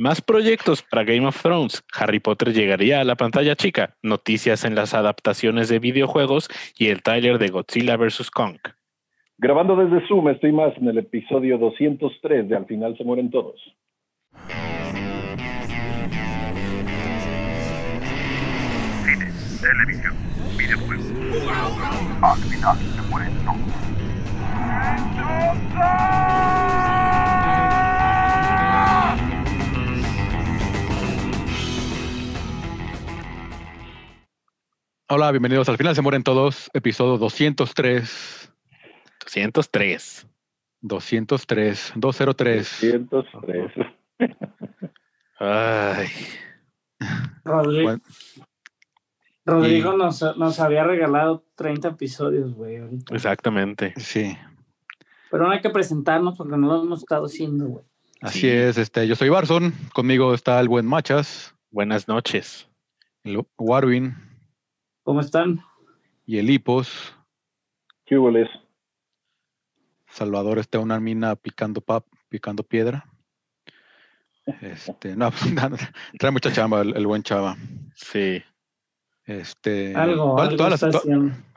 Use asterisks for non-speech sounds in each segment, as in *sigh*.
Más proyectos para Game of Thrones. Harry Potter llegaría a la pantalla chica. Noticias en las adaptaciones de videojuegos y el trailer de Godzilla vs. Kong. Grabando desde Zoom, estoy más en el episodio 203 de Al final se mueren todos. Cine, televisión, videojuegos. Al final se mueren todos. Hola, bienvenidos al final se mueren todos, episodio 203, 203. 203, 203. 203. Ay. Rodrigo, Bueno, Rodrigo y- nos, nos había regalado 30 episodios, güey, ahorita. Exactamente. Sí, Pero no hay que presentarnos porque no lo hemos estado haciendo, güey. así Sí. es. Este, yo soy Barson, conmigo está el buen Machas, Buenas noches. Warwin ¿Cómo están? y el Hipos. ¿Qué hubo, Les? Salvador está en una mina picando pap, picando piedra. Este, no, *laughs* pues, nada, trae mucha chamba el, el buen chava. Sí. Este, Algo, toda, algo toda la, to-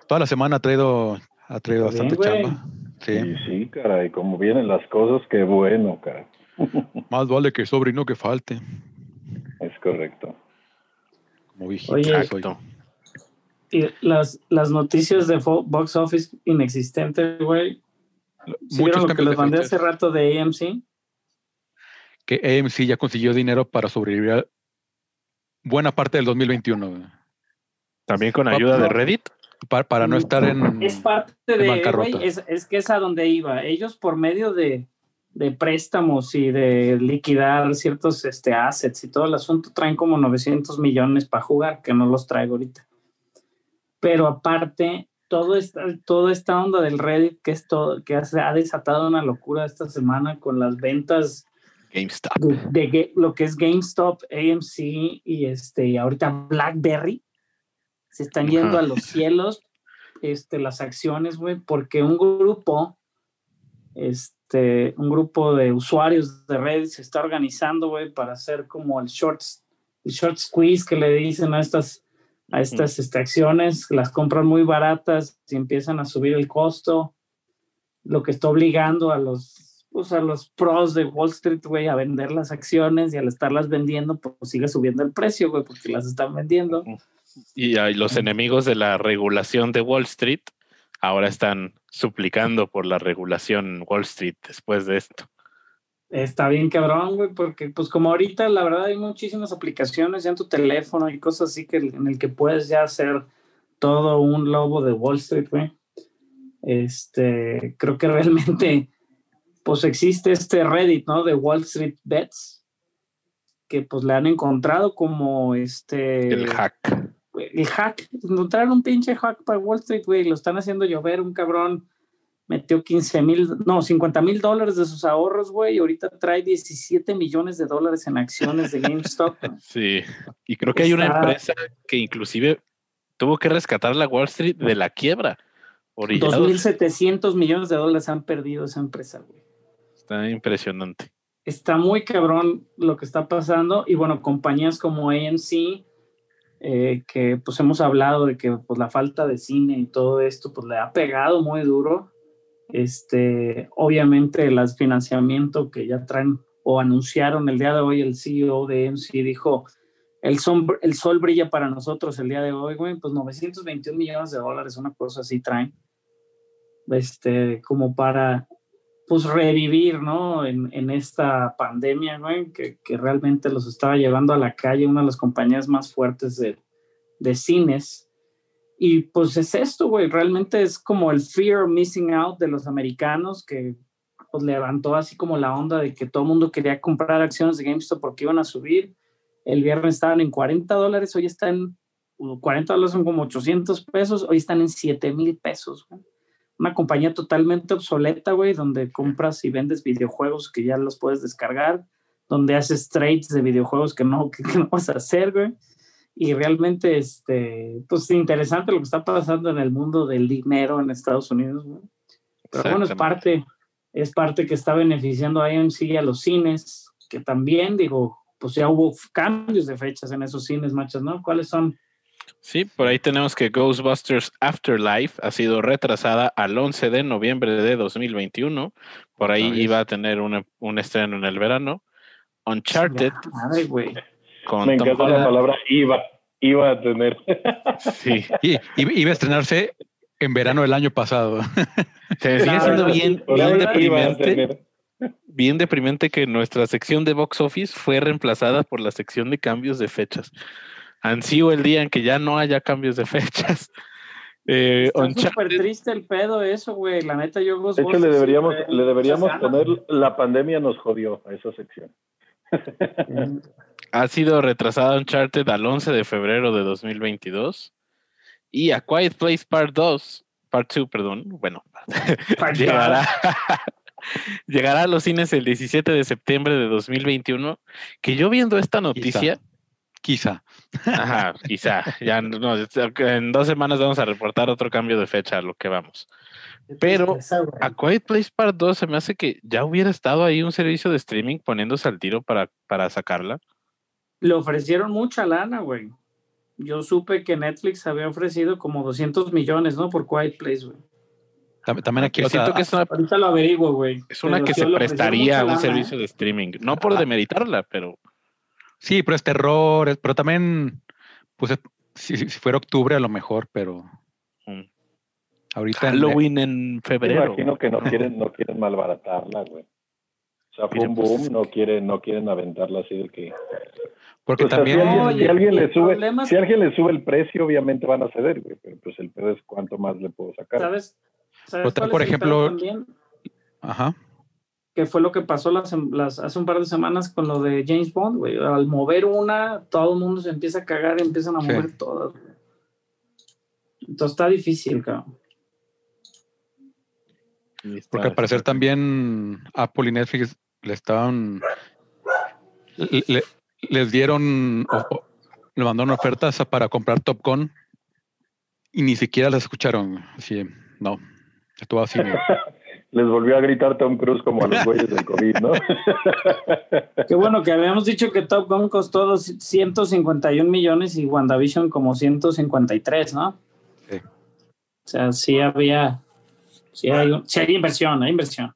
toda la semana ha traído, ha traído bastante güey. chamba. Sí. Sí, sí, caray, como vienen las cosas, qué bueno, caray. *laughs* Más vale que sobre y no que falte. Es correcto. Como Oye. Exacto. Y las, las noticias de box office inexistentes, güey. ¿Sí vieron lo que les mandé hace rato de AMC? que AMC ya consiguió dinero para sobrevivir a buena parte del 2021, güey. También con ayuda de Reddit. para, para no estar en... Es parte de, bancarrota. güey, es, es que es a donde iba. Ellos por medio de, de préstamos y de liquidar ciertos este, assets y todo el asunto traen como 900 millones para jugar, que no los traigo ahorita. Pero aparte, todo esta, toda esta onda del Reddit que, es todo, que se ha desatado una locura esta semana con las ventas GameStop. de, lo que es GameStop, AMC y este y ahorita BlackBerry se están yendo a los cielos este las acciones, güey, porque un grupo este un grupo de usuarios de Reddit se está organizando, güey, para hacer como el short el short squeeze que le dicen a estas a estas este, acciones, las compran muy baratas y empiezan a subir el costo, lo que está obligando a los, pues, a los pros de Wall Street, güey, a vender las acciones y al estarlas vendiendo, pues sigue subiendo el precio, güey, porque las están vendiendo. Y ahí los enemigos de la regulación de Wall Street ahora están suplicando por la regulación en Wall Street después de esto. Está bien cabrón, güey, porque pues como ahorita la verdad hay muchísimas aplicaciones ya en tu teléfono y cosas así que en el que puedes ya hacer todo un lobo de Wall Street, güey. Este, creo que *laughs* realmente pues existe este Reddit, ¿no? De Wall Street Bets que pues le han encontrado como este El hack. el hack, encontraron un pinche hack para Wall Street, güey, lo están haciendo llover, un cabrón metió 15 mil, no, 50 mil dólares de sus ahorros, güey, y ahorita trae 17 millones de dólares en acciones de GameStop. *laughs* Sí. Y creo que hay una empresa que inclusive tuvo que rescatar la Wall Street de la quiebra. Orillados. 2.700 millones de dólares han perdido esa empresa, güey. Está impresionante. Está muy cabrón lo que está pasando y bueno, compañías como AMC, eh, que pues hemos hablado de que pues la falta de cine y todo esto pues le ha pegado muy duro. Este, obviamente el financiamiento que ya traen o anunciaron el día de hoy el CEO de AMC dijo el sol, el sol brilla para nosotros el día de hoy, güey, pues 921 millones de dólares, una cosa así traen, este, como para pues revivir, ¿no? En, esta pandemia, que, que, realmente los estaba llevando a la calle, una de las compañías más fuertes de, de cines. Y pues es esto, güey, realmente es como el fear of missing out de los americanos que pues levantó así como la onda de que todo el mundo quería comprar acciones de GameStop porque iban a subir. El viernes estaban en 40 dólares, hoy están, 40 dólares son como 800 pesos, hoy están en 7 mil pesos, una compañía totalmente obsoleta, güey, donde compras y vendes videojuegos que ya los puedes descargar, donde haces trades de videojuegos que no, que, que no vas a hacer, güey. Y realmente, este, pues interesante lo que está pasando en el mundo del dinero en Estados Unidos, güey. Pero bueno, es parte, es parte que está beneficiando a AMC y a los cines, que también, digo, pues ya hubo cambios de fechas en esos cines, machos, ¿no? ¿Cuáles son? Sí, por ahí tenemos que Ghostbusters Afterlife ha sido retrasada al 11 de noviembre de 2021. Por ahí iba a tener una- un estreno en el verano. Uncharted Ya, Madre, güey. Con Me Tom encanta la palabra iba. Iba a tener. Sí, Y, iba a estrenarse en verano del año pasado. se sigue siendo bien, bien deprimente. bien deprimente que nuestra sección de box office fue reemplazada por la sección de cambios de fechas. Ansío el día en que ya no haya cambios de fechas. Eh, Está súper triste el pedo eso, güey. La neta, yo De hecho, le deberíamos, le deberíamos poner la pandemia nos jodió a esa sección. Ha sido retrasada Uncharted al 11 de febrero de 2022 y A Quiet Place Part 2, Part 2, perdón, bueno, *laughs* llegará, *laughs* llegará a los cines el 17 de septiembre de 2021, que yo viendo esta noticia, Quizá. ajá, quizá, ya no, en dos semanas vamos a reportar otro cambio de fecha a lo que vamos. Pero- A Quiet Place Part 2 se me hace que ya hubiera estado ahí un servicio de streaming poniéndose al tiro para, para sacarla. Le ofrecieron mucha lana, güey. Yo supe que Netflix había ofrecido como 200 millones, ¿no? Por Quiet Place, güey. Tam- También aquí Yo otra- siento que es una, Ahorita lo averiguo, güey. es una Pero que se prestaría a un lana, servicio ¿eh? de streaming. No por demeritarla, pero Sí, pero es terror, pero también, pues, es- si, si- si fuera octubre a lo mejor, pero mm, ahorita en- Halloween en Me febrero. imagino que no quieren, *laughs* no quieren malbaratarla, güey. O sea, pues, boom, no quieren, no quieren aventarla así de que. porque O sea, también si alguien, Oye, si alguien y le sube, problema es- si alguien le sube el precio, obviamente van a ceder, güey. Pero pues el pedo es cuánto más le puedo sacar. ¿Sabes? ¿Sabes Otra, cuál por ejemplo- también? Ajá. que fue lo que pasó las, las- hace un par de semanas con lo de James Bond, güey. Al mover una, todo el mundo se empieza a cagar y empiezan a Sí. mover todas. güey. Entonces está difícil, cabrón. Está- Porque al parecer también Apple y Netflix le estaban. le- le- les dieron. o- o- le mandaron ofertas para comprar Top Gun y ni siquiera las escucharon. Así, no. Estuvo así. ¿no? *laughs* Les volvió a gritar Tom Cruise como a los güeyes del COVID, ¿no? *laughs* Qué bueno que habíamos dicho que Top Gun costó dos- 151 millones y WandaVision como 153, ¿no? Sí. O sea, sí había, sí hay, sí hay inversión, hay inversión.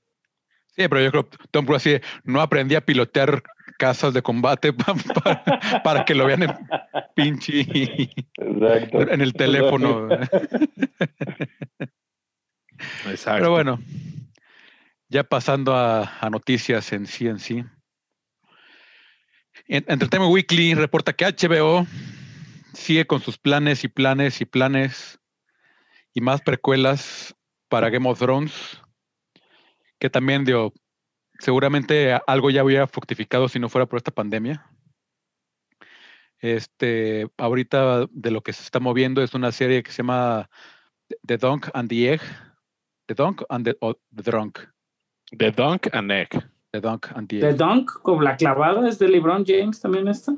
Sí, pero yo creo que Tom Cruise así no aprendí a pilotear casas de combate *laughs* pa- pa- para, que lo vean en pinche Exacto. en el teléfono. Exacto. Pero bueno, ya pasando a, a noticias en sí en sí. En- Entertainment Weekly reporta que HBO sigue con sus planes y planes y planes y más precuelas para Game of Thrones, que también dio, seguramente algo ya hubiera fructificado si no fuera por esta pandemia. Este, ahorita de lo que se está moviendo es una serie que se llama The Dunk and the Egg. The Dunk and the, o the Drunk. The Dunk and Egg. The Dunk and the The Egg. Dunk con la clavada es de LeBron James también esta.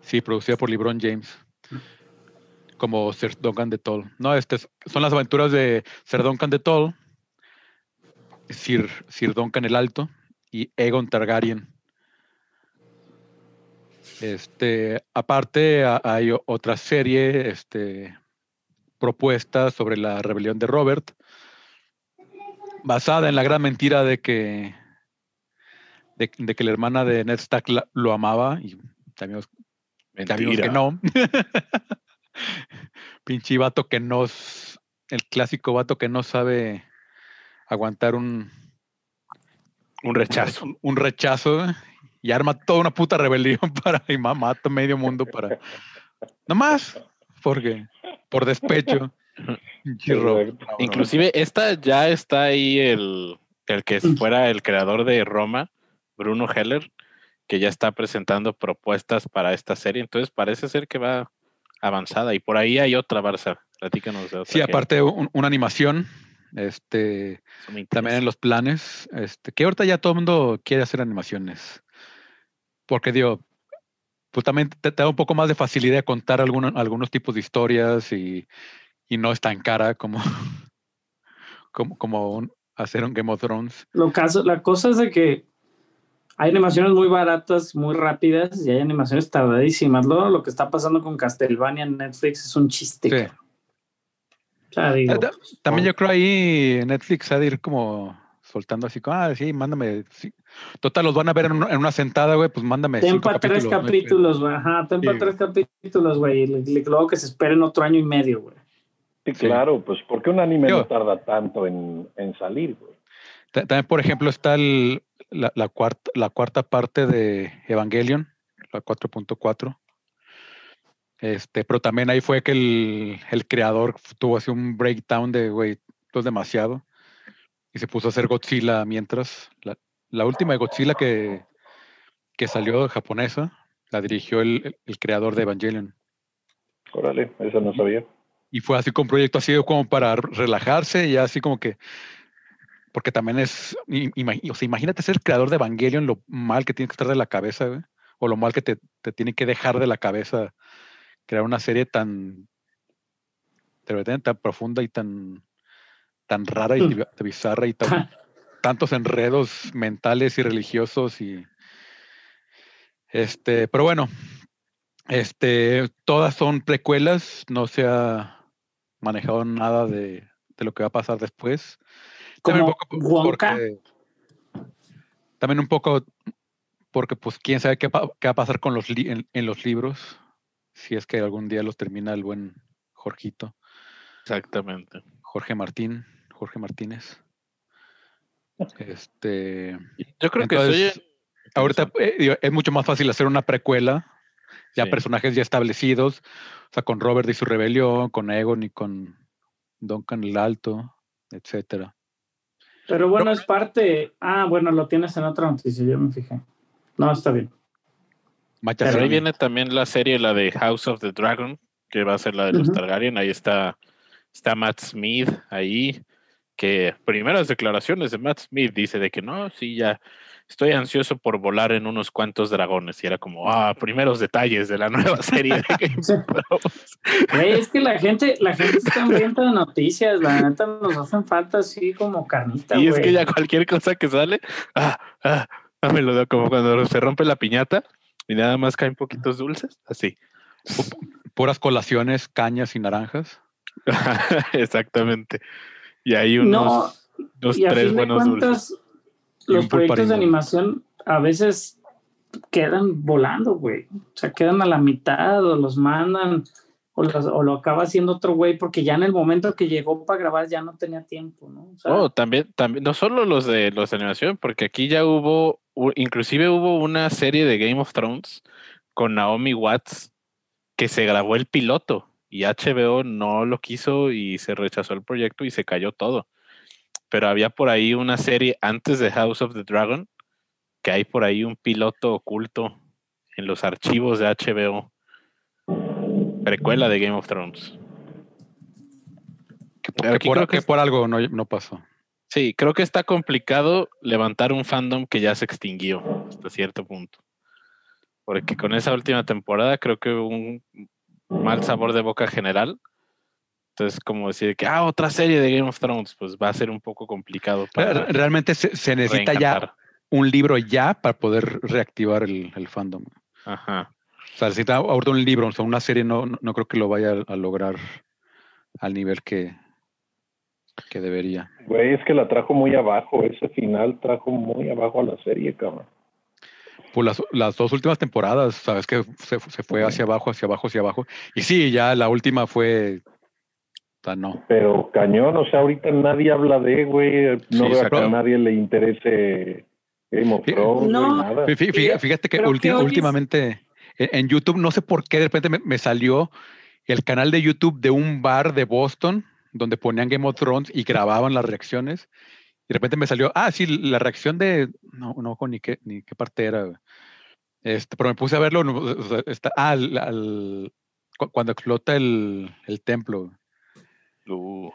Sí, producida por LeBron James. Como Sir Duncan de Toll. No, este es- son las aventuras de Sir Duncan de Toll, Sir, Sir Duncan el Alto y Aegon Targaryen. Este, aparte, ha- hay otra serie este, propuesta sobre la rebelión de Robert, basada en la gran mentira de que, de, de que la hermana de Ned Stark la- lo amaba y también vimos que no. *laughs* Pinche vato que no. El clásico vato que no sabe aguantar un, Un rechazo. un, un rechazo y arma toda una puta rebelión *laughs* para y ma- mata medio mundo para. Nomás porque por despecho. *laughs* Inclusive esta ya está ahí el, el que fuera el creador de Roma, Bruno Heller, que ya está presentando propuestas para esta serie. Entonces parece ser que va avanzada. Y por ahí hay otra, Barça. Platícanos de otra. Sí, que- aparte un- una animación. Este, también en los planes, este, que ahorita ya todo el mundo quiere hacer animaciones. Porque digo, pues también te, te da un poco más de facilidad de contar alguno- algunos tipos de historias y, y no es tan cara como, *laughs* como, como un- hacer un Game of Thrones. Lo caso, la cosa es de que hay animaciones muy baratas, muy rápidas y hay animaciones tardadísimas. Luego lo que está pasando con Castlevania en Netflix es un chiste. Sí. cabrón. O sea, digo, Eh, pues, También yo creo ahí Netflix ha de ir como soltando así como, ah, sí, mándame. sí. Total, los van a ver en una, en una sentada, güey, pues mándame. cinco Tempa tres capítulos, güey. Ajá, tempa Sí. tres capítulos, güey. Y le- le- luego que se esperen otro año y medio, güey. Sí, Sí. claro, pues ¿por qué un anime Yo- no tarda tanto en, en salir, güey? Ta- También, por ejemplo, está el- la, la cuarta, la cuarta parte de Evangelion, la 4.4. Este, pero también ahí fue que el, el creador tuvo así un breakdown de, güey, esto es demasiado. Y se puso a hacer Godzilla mientras. La, la última de Godzilla que, que salió japonesa, la dirigió el, el- el creador de Evangelion. Órale, eso no sabía. Y fue así con un proyecto así como para relajarse y así como que. Porque también es. O sea, imagínate ser creador de Evangelion, lo mal que tiene que estar de la cabeza, güey. O lo mal que te, te tiene que dejar de la cabeza crear una serie tan. tan profunda y tan. tan rara y Mm. bizarra y tan, *laughs* tantos enredos mentales y religiosos y. Este, pero bueno, este, todas son precuelas, no se ha manejado nada de, de lo que va a pasar después. También Como un poco Wonka. porque- también un poco porque pues quién sabe qué, pa- qué va a pasar con los li- en, en los libros, si es que algún día los termina el buen Jorgito, Exactamente. Jorge Martín, Jorge Martínez. Este, Yo creo Entonces, que soy. ahorita eh, es mucho más fácil hacer una precuela, ya Sí. personajes ya establecidos, o sea, con Robert y su rebelión, con Egon y con Duncan el Alto, etcétera. Pero bueno, es parte. Ah, bueno, lo tienes en otra noticia, yo me fijé. No, está bien. Pero ahí viene también la serie, la de House of the Dragon, que va a ser la de los. Targaryen. Ahí está, está Matt Smith ahí, que primeras declaraciones de Matt Smith dice de que no, sí, ya estoy ansioso por volar en unos cuantos dragones. Y era como, ah, primeros detalles de la nueva *laughs* serie de Game. Güey, es que la gente, la gente está hambrienta de noticias, la neta nos hacen falta así como carnita. Y es que ya cualquier cosa que sale, ah, ah, ah, me lo da como cuando se rompe la piñata y nada más caen poquitos dulces, así. Puras colaciones, cañas y naranjas. *laughs* Exactamente. Y hay unos, No, unos y a tres buenos dulces. cuentas, Y los proyectos de animación a veces quedan volando, güey. O sea, quedan a la mitad o los mandan o, los- o lo acaba haciendo otro güey porque ya en el momento que llegó para grabar ya no tenía tiempo, ¿no? O sea, Oh, también, también, no solo los de los de animación, porque aquí ya hubo, inclusive hubo una serie de Game of Thrones con Naomi Watts que se grabó el piloto y HBO no lo quiso y se rechazó el proyecto y se cayó todo. Pero había por ahí una serie antes de House of the Dragon, que hay por ahí un piloto oculto en los archivos de HBO, precuela de Game of Thrones. Que, por, creo que por algo no, no pasó. Sí, creo que está complicado levantar un fandom que ya se extinguió hasta cierto punto. Porque con esa última temporada creo que hubo un mal sabor de boca general. Entonces, como decir que, ah, otra serie de Game of Thrones, pues va a ser un poco complicado para Realmente se, se necesita ya un libro ya para poder reactivar el, el fandom. Ajá. O sea, necesita ahorita un libro, o sea, una serie no, no, no creo que lo vaya a, a lograr al nivel que, que debería. Güey, es que la trajo muy abajo. Ese final trajo muy abajo a la serie, cabrón. Pues las, las dos últimas temporadas, sabes que se, se fue hacia abajo, hacia abajo, hacia abajo. Y sí, ya la última fue. No. Pero cañón, o sea, ahorita nadie habla de, güey. No Sí, veo a que a nadie le interese Game of. Thrones, No. güey, nada. Fí- fí- Fíjate, fíjate que últimamente en, en YouTube, no sé por qué de repente me, me salió el canal de YouTube de un bar de Boston donde ponían Game of Thrones y grababan las reacciones. Y de repente me salió, ah, sí, la reacción de. No, no, con ni qué, ni qué parte era. Este, pero me puse a verlo. no, o sea, está, ah, al- al- cu- cuando explota el, el templo. Uh,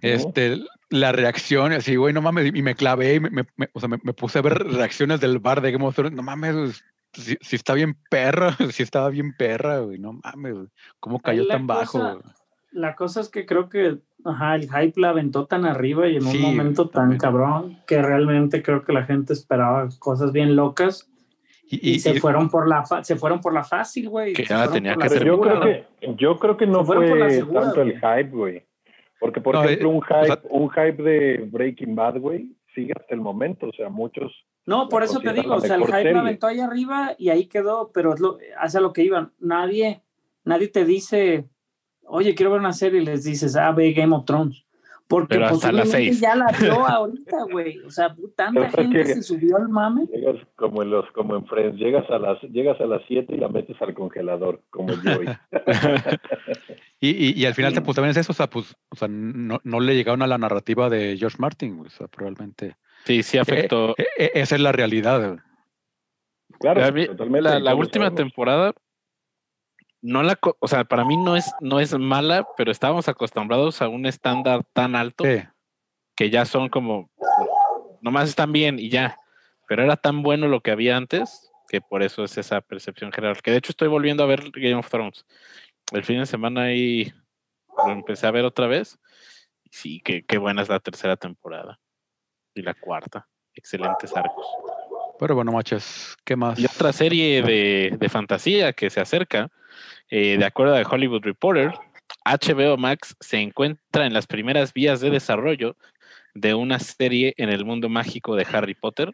Este, la reacción, así, güey, no mames, y me clavé, y me, me- me- o sea, me, me puse a ver reacciones del bar de Game of Thrones, no mames, si, si está bien perra, *laughs* si estaba bien perra, güey, no mames, güey, cómo cayó la tan bajo, güey? La cosa es que creo que ajá, el hype la aventó tan arriba y en Sí, un momento tan también. cabrón que realmente creo que la gente esperaba cosas bien locas Y, y, y- se y- fueron por la fa- se fueron por la fácil, güey. Que ya tenía que. Pero yo creo que, yo creo que no fue segura, tanto el güey. hype, güey. Porque, por No, ejemplo, eh, un o hype, sea- un hype de Breaking Bad, güey, sigue hasta el momento. O sea, muchos No, por eso te digo, o sea, el hype serie. la aventó ahí arriba y ahí quedó, pero es lo, hacia lo que iban. Nadie, nadie te dice, oye, quiero ver una serie y les dices, ah, ve Game of Thrones. Porque Pero hasta las seis. ya la vio ahorita, güey. O sea, tanta gente que- se subió al mame. llegas como en los como en Friends, llegas a las llegas a las 7 y la metes al congelador, como yo hoy. *laughs* y, y- y al final, Sí. pues también es eso, o sea, pues, o sea, no, no le llegaron a la narrativa de George Martin, o sea, probablemente. Sí, sí afectó. Eh, eh, esa es la realidad, güey. Claro, A mí, totalmente. la, la última sabemos. temporada, no la, o sea, para mí no es, no es mala, pero estábamos acostumbrados a un estándar tan alto Sí. que ya son como, nomás están bien y ya. Pero era tan bueno lo que había antes que por eso es esa percepción general. Que de hecho estoy volviendo a ver Game of Thrones. El fin de semana ahí lo empecé a ver otra vez. Sí, qué, qué buena es la tercera temporada. Y la cuarta. Excelentes arcos. Pero bueno, machas, ¿qué más? Y otra serie de, de fantasía que se acerca, eh, de acuerdo a Hollywood Reporter, HBO Max se encuentra en las primeras vías de desarrollo de una serie en el mundo mágico de Harry Potter.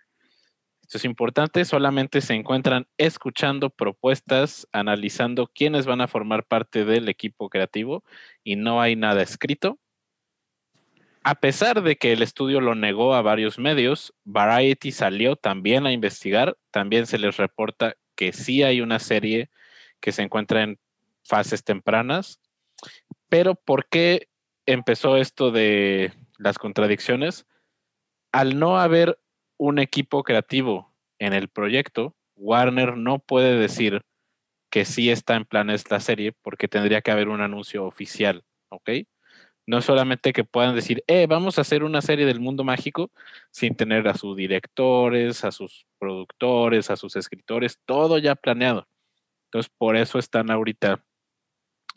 Esto es importante, solamente se encuentran escuchando propuestas, analizando quiénes van a formar parte del equipo creativo y no hay nada escrito. A pesar de que el estudio lo negó a varios medios, Variety salió también a investigar. También se les reporta que sí hay una serie que se encuentra en fases tempranas. Pero ¿por qué empezó esto de las contradicciones? Al no haber un equipo creativo en el proyecto, Warner no puede decir que sí está en planes la serie porque tendría que haber un anuncio oficial, ¿ok? No solamente que puedan decir, eh, vamos a hacer una serie del mundo mágico sin tener a sus directores, a sus productores, a sus escritores, todo ya planeado. Entonces, por eso están ahorita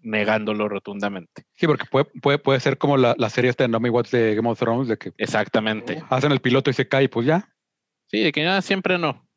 negándolo rotundamente. Sí, porque puede, puede, puede ser como la, la serie esta de Naomi Watts de Game of Thrones, de que Exactamente. hacen el piloto y se cae, pues ya. Sí, de que ya siempre no.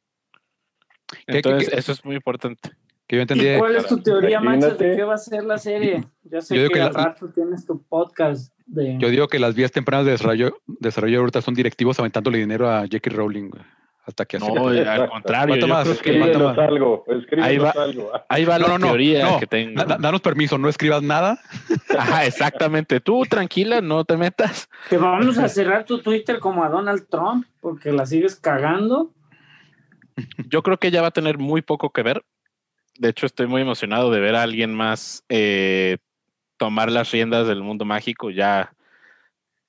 ¿Qué- Entonces, qué- eso es muy importante. Que yo entendí. ¿Y cuál es tu teoría, Max, de qué va a ser la serie? Ya sé Yo digo que, que la- tienes tu podcast de... Yo digo que las vías tempranas de desarrollo, desarrollo ahorita son directivos aventándole dinero a J.K. Rowling, güey, hasta que No, al contrario, ¿Cuánto yo más? creo algo, escríbenos va. algo. ahí va No, la no, no, teoría no. que tengo. Da- da- danos permiso, no escribas nada. *laughs* Ajá, exactamente. Tú tranquila, no te metas. Que vamos a cerrar tu Twitter como a Donald Trump, porque la sigues cagando. Yo creo que ya va a tener muy poco que ver. De hecho, estoy muy emocionado de ver a alguien más eh, tomar las riendas del mundo mágico, ya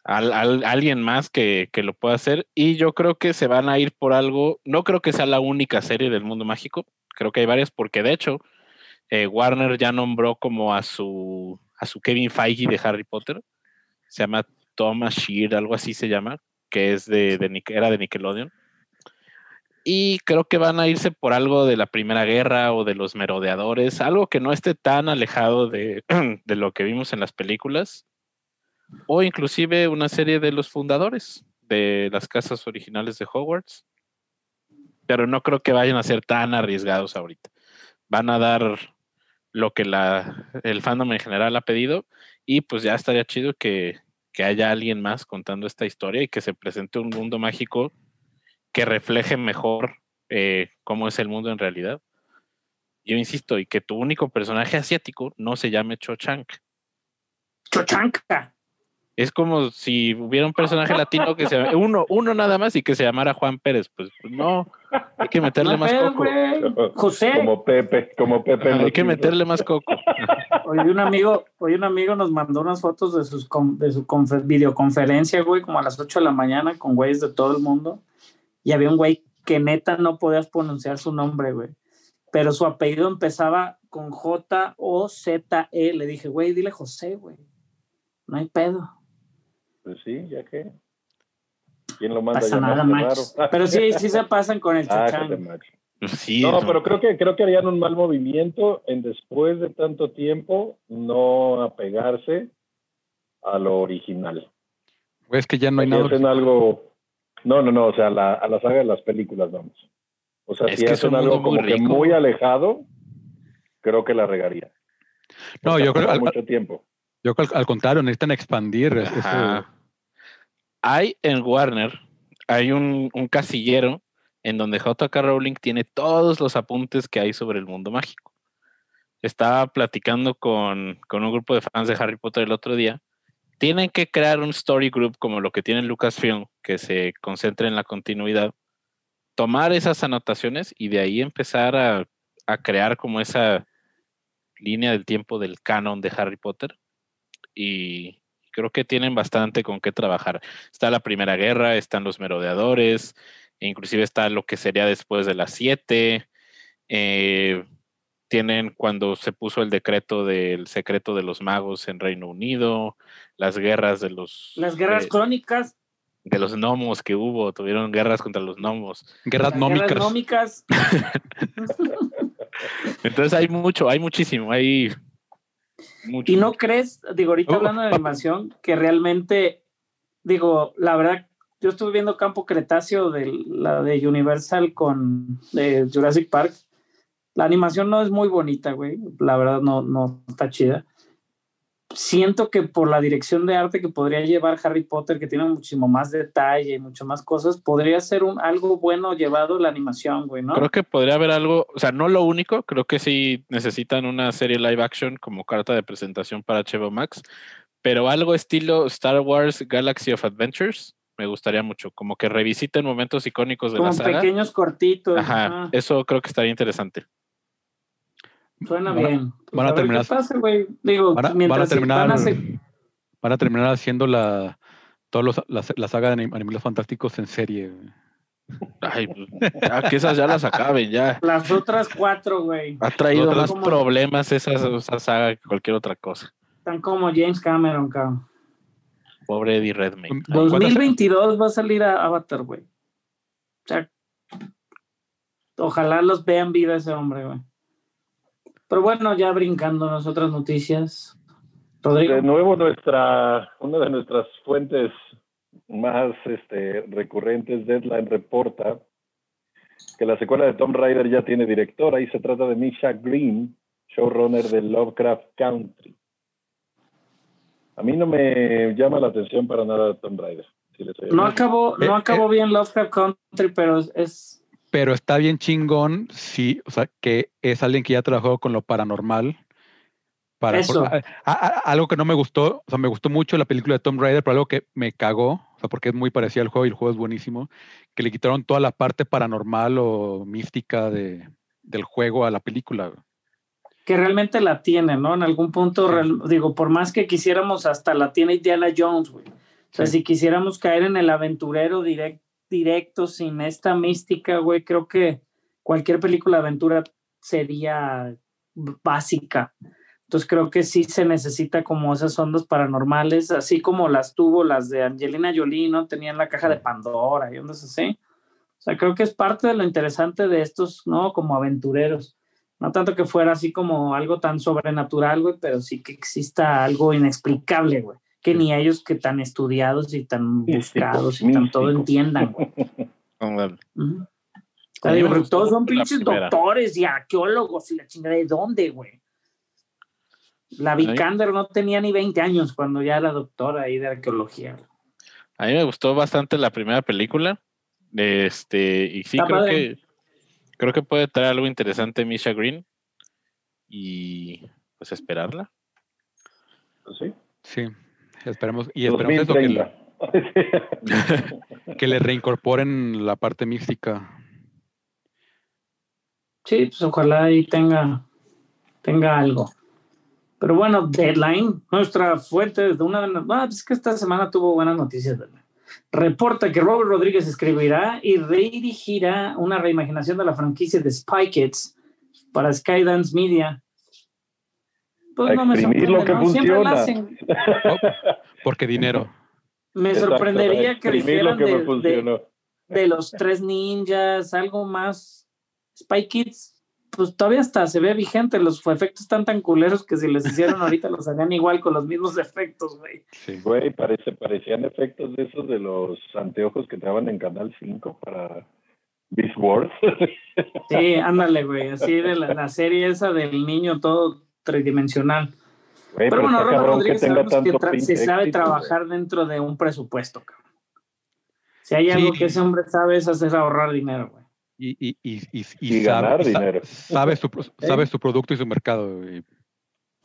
al, al- alguien más que, que lo pueda hacer. Y yo creo que se van a ir por algo. No creo que sea la única serie del mundo mágico. Creo que hay varias, porque de hecho, eh, Warner ya nombró como a su, a su Kevin Feige de Harry Potter. Se llama Thomas Shear, algo así se llama, que es de, de era de Nickelodeon. Y creo que van a irse por algo de la Primera Guerra o de los merodeadores, algo que no esté tan alejado de, *clears throat* de lo que vimos en las películas, o inclusive una serie de los fundadores de las casas originales de Hogwarts. Pero no creo que vayan a ser tan arriesgados ahorita. Van a dar lo que la, el fandom en general ha pedido y pues ya estaría chido que, que haya alguien más contando esta historia y que se presente un mundo mágico que refleje mejor eh, cómo es el mundo en realidad. Yo insisto, y que tu único personaje asiático no se llame Cho Chang. Chochanca. Es como si hubiera un personaje latino que se *laughs* uno, uno nada más y que se llamara Juan Pérez. Pues, pues no, hay que meterle más coco. José, Como Pepe, como Pepe. hay que meterle más coco. *laughs* hoy un amigo, hoy un amigo nos mandó unas fotos de, sus con- de su confe- videoconferencia, güey, como a las 8 de la mañana con güeyes de todo el mundo. Y había un güey que neta no podías pronunciar su nombre, güey. Pero su apellido empezaba con J-O-Z-E. Le dije, güey, dile José, güey. No hay pedo. Pues sí, ya que. ¿Quién lo manda a pasa nada, Max. raro. *laughs* Pero sí, sí se pasan con el Ah. *laughs* Sí, No, pero creo que creo que harían un mal movimiento en después de tanto tiempo no apegarse a lo original. Güey, es que ya no hay Si nada. hacen algo. No, no, no, o sea, la- a la saga de las películas vamos. O sea, Es si hacen algo como que muy alejado, creo que la regaría. No, yo creo, al, mucho tiempo. yo creo al, al contrario, necesitan expandir. eso. Hay en Warner, hay un, un casillero en donde JK Rowling tiene todos los apuntes que hay sobre el mundo mágico. Estaba platicando con, con un grupo de fans de Harry Potter el otro día. Tienen que crear un story group como lo que tiene Lucasfilm, que se concentre en la continuidad. Tomar esas anotaciones y de ahí empezar a, a crear como esa línea del tiempo del canon de Harry Potter. Y creo que tienen bastante con qué trabajar. Está la Primera Guerra, están los merodeadores, e inclusive está lo que sería después de las siete. eh, tienen cuando se puso el decreto del secreto de los magos en Reino Unido, las guerras de los Las guerras de, crónicas, de los gnomos que hubo, tuvieron guerras contra los gnomos. Guerras las nómicas. guerras nómicas. *laughs* Entonces hay mucho, hay muchísimo, hay mucho. ¿Y no crees, digo, ahorita Oh, hablando de animación, que realmente, digo, la verdad, yo estuve viendo Campo Cretáceo de la de Universal con de Jurassic Park. La animación no es muy bonita, güey. La verdad no, no está chida. Siento que por la dirección de arte que podría llevar Harry Potter, que tiene muchísimo más detalle y mucho más cosas, podría ser un, algo bueno llevado la animación, güey, ¿no? Creo que podría haber algo, o sea, no lo único, creo que sí necesitan una serie live action como carta de presentación para HBO Max, pero algo estilo Star Wars Galaxy of Adventures me gustaría mucho, como que revisiten momentos icónicos de Como la saga. pequeños cortitos. Ajá, ajá. eso creo que estaría interesante. Suena Van bien. Pues van a ver terminar-. Digo, Van a, van a mientras terminar, van a se- van a terminar haciendo la, todos los, la, la saga de anim- Animales Fantásticos en serie. güey. Ay, pues, ya que esas ya las acaben, ya. las otras cuatro, güey. Ha traído más como- problemas esa, esa saga que cualquier otra cosa. Están como James Cameron, cabrón. Pobre Eddie Redmayne. ¿Cuántas- 2022 va a salir a Avatar, güey. O sea, ojalá los vean vida ese hombre, güey. Pero bueno, ya brincándonos otras noticias. Rodrigo. De nuevo, nuestra, una de nuestras fuentes más este, recurrentes, Deadline, reporta que la secuela de Tomb Raider ya tiene directora y se trata de Misha Green, showrunner de Lovecraft Country. A mí no me llama la atención para nada Tomb Raider. si les soy No honesto. acabó, Eh, no acabó bien Lovecraft Country, pero es Pero está bien chingón, sí, o sea, que es alguien que ya trabajó con lo paranormal. Para, Eso. por- a- a- a- algo que no me gustó, o sea, me gustó mucho la película de Tomb Raider, pero algo que me cagó, o sea, porque es muy parecida al juego y el juego es buenísimo, que le quitaron toda la parte paranormal o mística de, del juego a la película. que realmente la tiene, ¿no? En algún punto, real- digo, por más que quisiéramos, hasta la tiene Indiana Jones, güey. O sea, Sí. si quisiéramos caer en el aventurero direct- directo, sin esta mística, güey, creo que cualquier película de aventura sería básica. Entonces creo que sí se necesita como esas ondas paranormales, así como las tuvo las de Angelina Jolie, ¿no? Tenían la caja de Pandora y ondas así. O sea, creo que es parte de lo interesante de estos, ¿no? Como aventureros. No tanto que fuera así como algo tan sobrenatural, güey, pero sí que exista algo inexplicable, güey. Que ni ellos que tan estudiados y tan Místico, buscados y tan todo entiendan, *laughs* güey. Todos son pinches doctores y arqueólogos y la chingada de dónde, güey. La mí- Vikander no tenía ni 20 años cuando ya era doctora ahí de arqueología. A mí me gustó bastante la primera película. Este, y sí, Está creo padre. que creo que puede traer algo interesante Misha Green. Y pues esperarla. Pues sí, Sí, esperemos, y esperemos eso, que, 2030. le- *laughs* que le reincorporen la parte mística. Sí, pues ojalá ahí tenga, tenga algo. Pero bueno, Deadline, nuestra fuente de una... Ah, es que esta semana tuvo buenas noticias. Reporta que Robert Rodríguez escribirá y redirigirá una reimaginación de la franquicia de Spy Kids para Skydance Media. Pues A no me lo sorprende, que ¿no? Funciona. hacen. Porque dinero. Me Exacto, sorprendería que lo dijeran que de- de los tres ninjas, algo más. Spy Kids, pues todavía hasta se ve vigente. Los efectos están tan culeros que si les hicieron *laughs* ahorita los harían igual con los mismos efectos, güey. Sí, güey, parece, parecían efectos de esos de los anteojos que te daban en Canal 5 para Beast Wars. Sí, *laughs* ándale, güey. Así de la, la serie esa del niño todo tridimensional. Güey, Pero bueno, Rodríguez que tenga sabemos que tanto tra- pinche se sabe éxito, trabajar dentro de un presupuesto, cabrón. Si hay algo que ese hombre sabe es hacer ahorrar dinero, güey. Y, y, y, y, Y ganar dinero. sabe, su, pro- *laughs* sabe su producto y su mercado.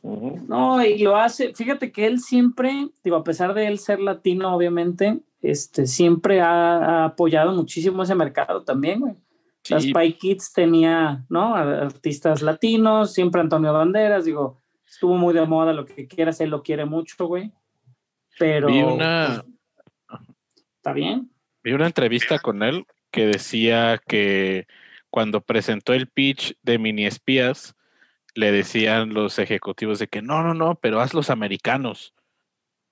Ujú. No, y lo hace, fíjate que él siempre, digo, a pesar de él ser latino, obviamente, este, siempre ha, ha apoyado muchísimo ese mercado también, güey. Sí, Las Spy Kids tenía, ¿no? Artistas latinos, siempre Antonio Banderas, digo, estuvo muy de moda, lo que quieras, él lo quiere mucho, güey. Pero vi una, pues, está bien. vi una entrevista con él que decía que cuando presentó el pitch de mini espías, le decían los ejecutivos de que no, no, no, pero haz los americanos.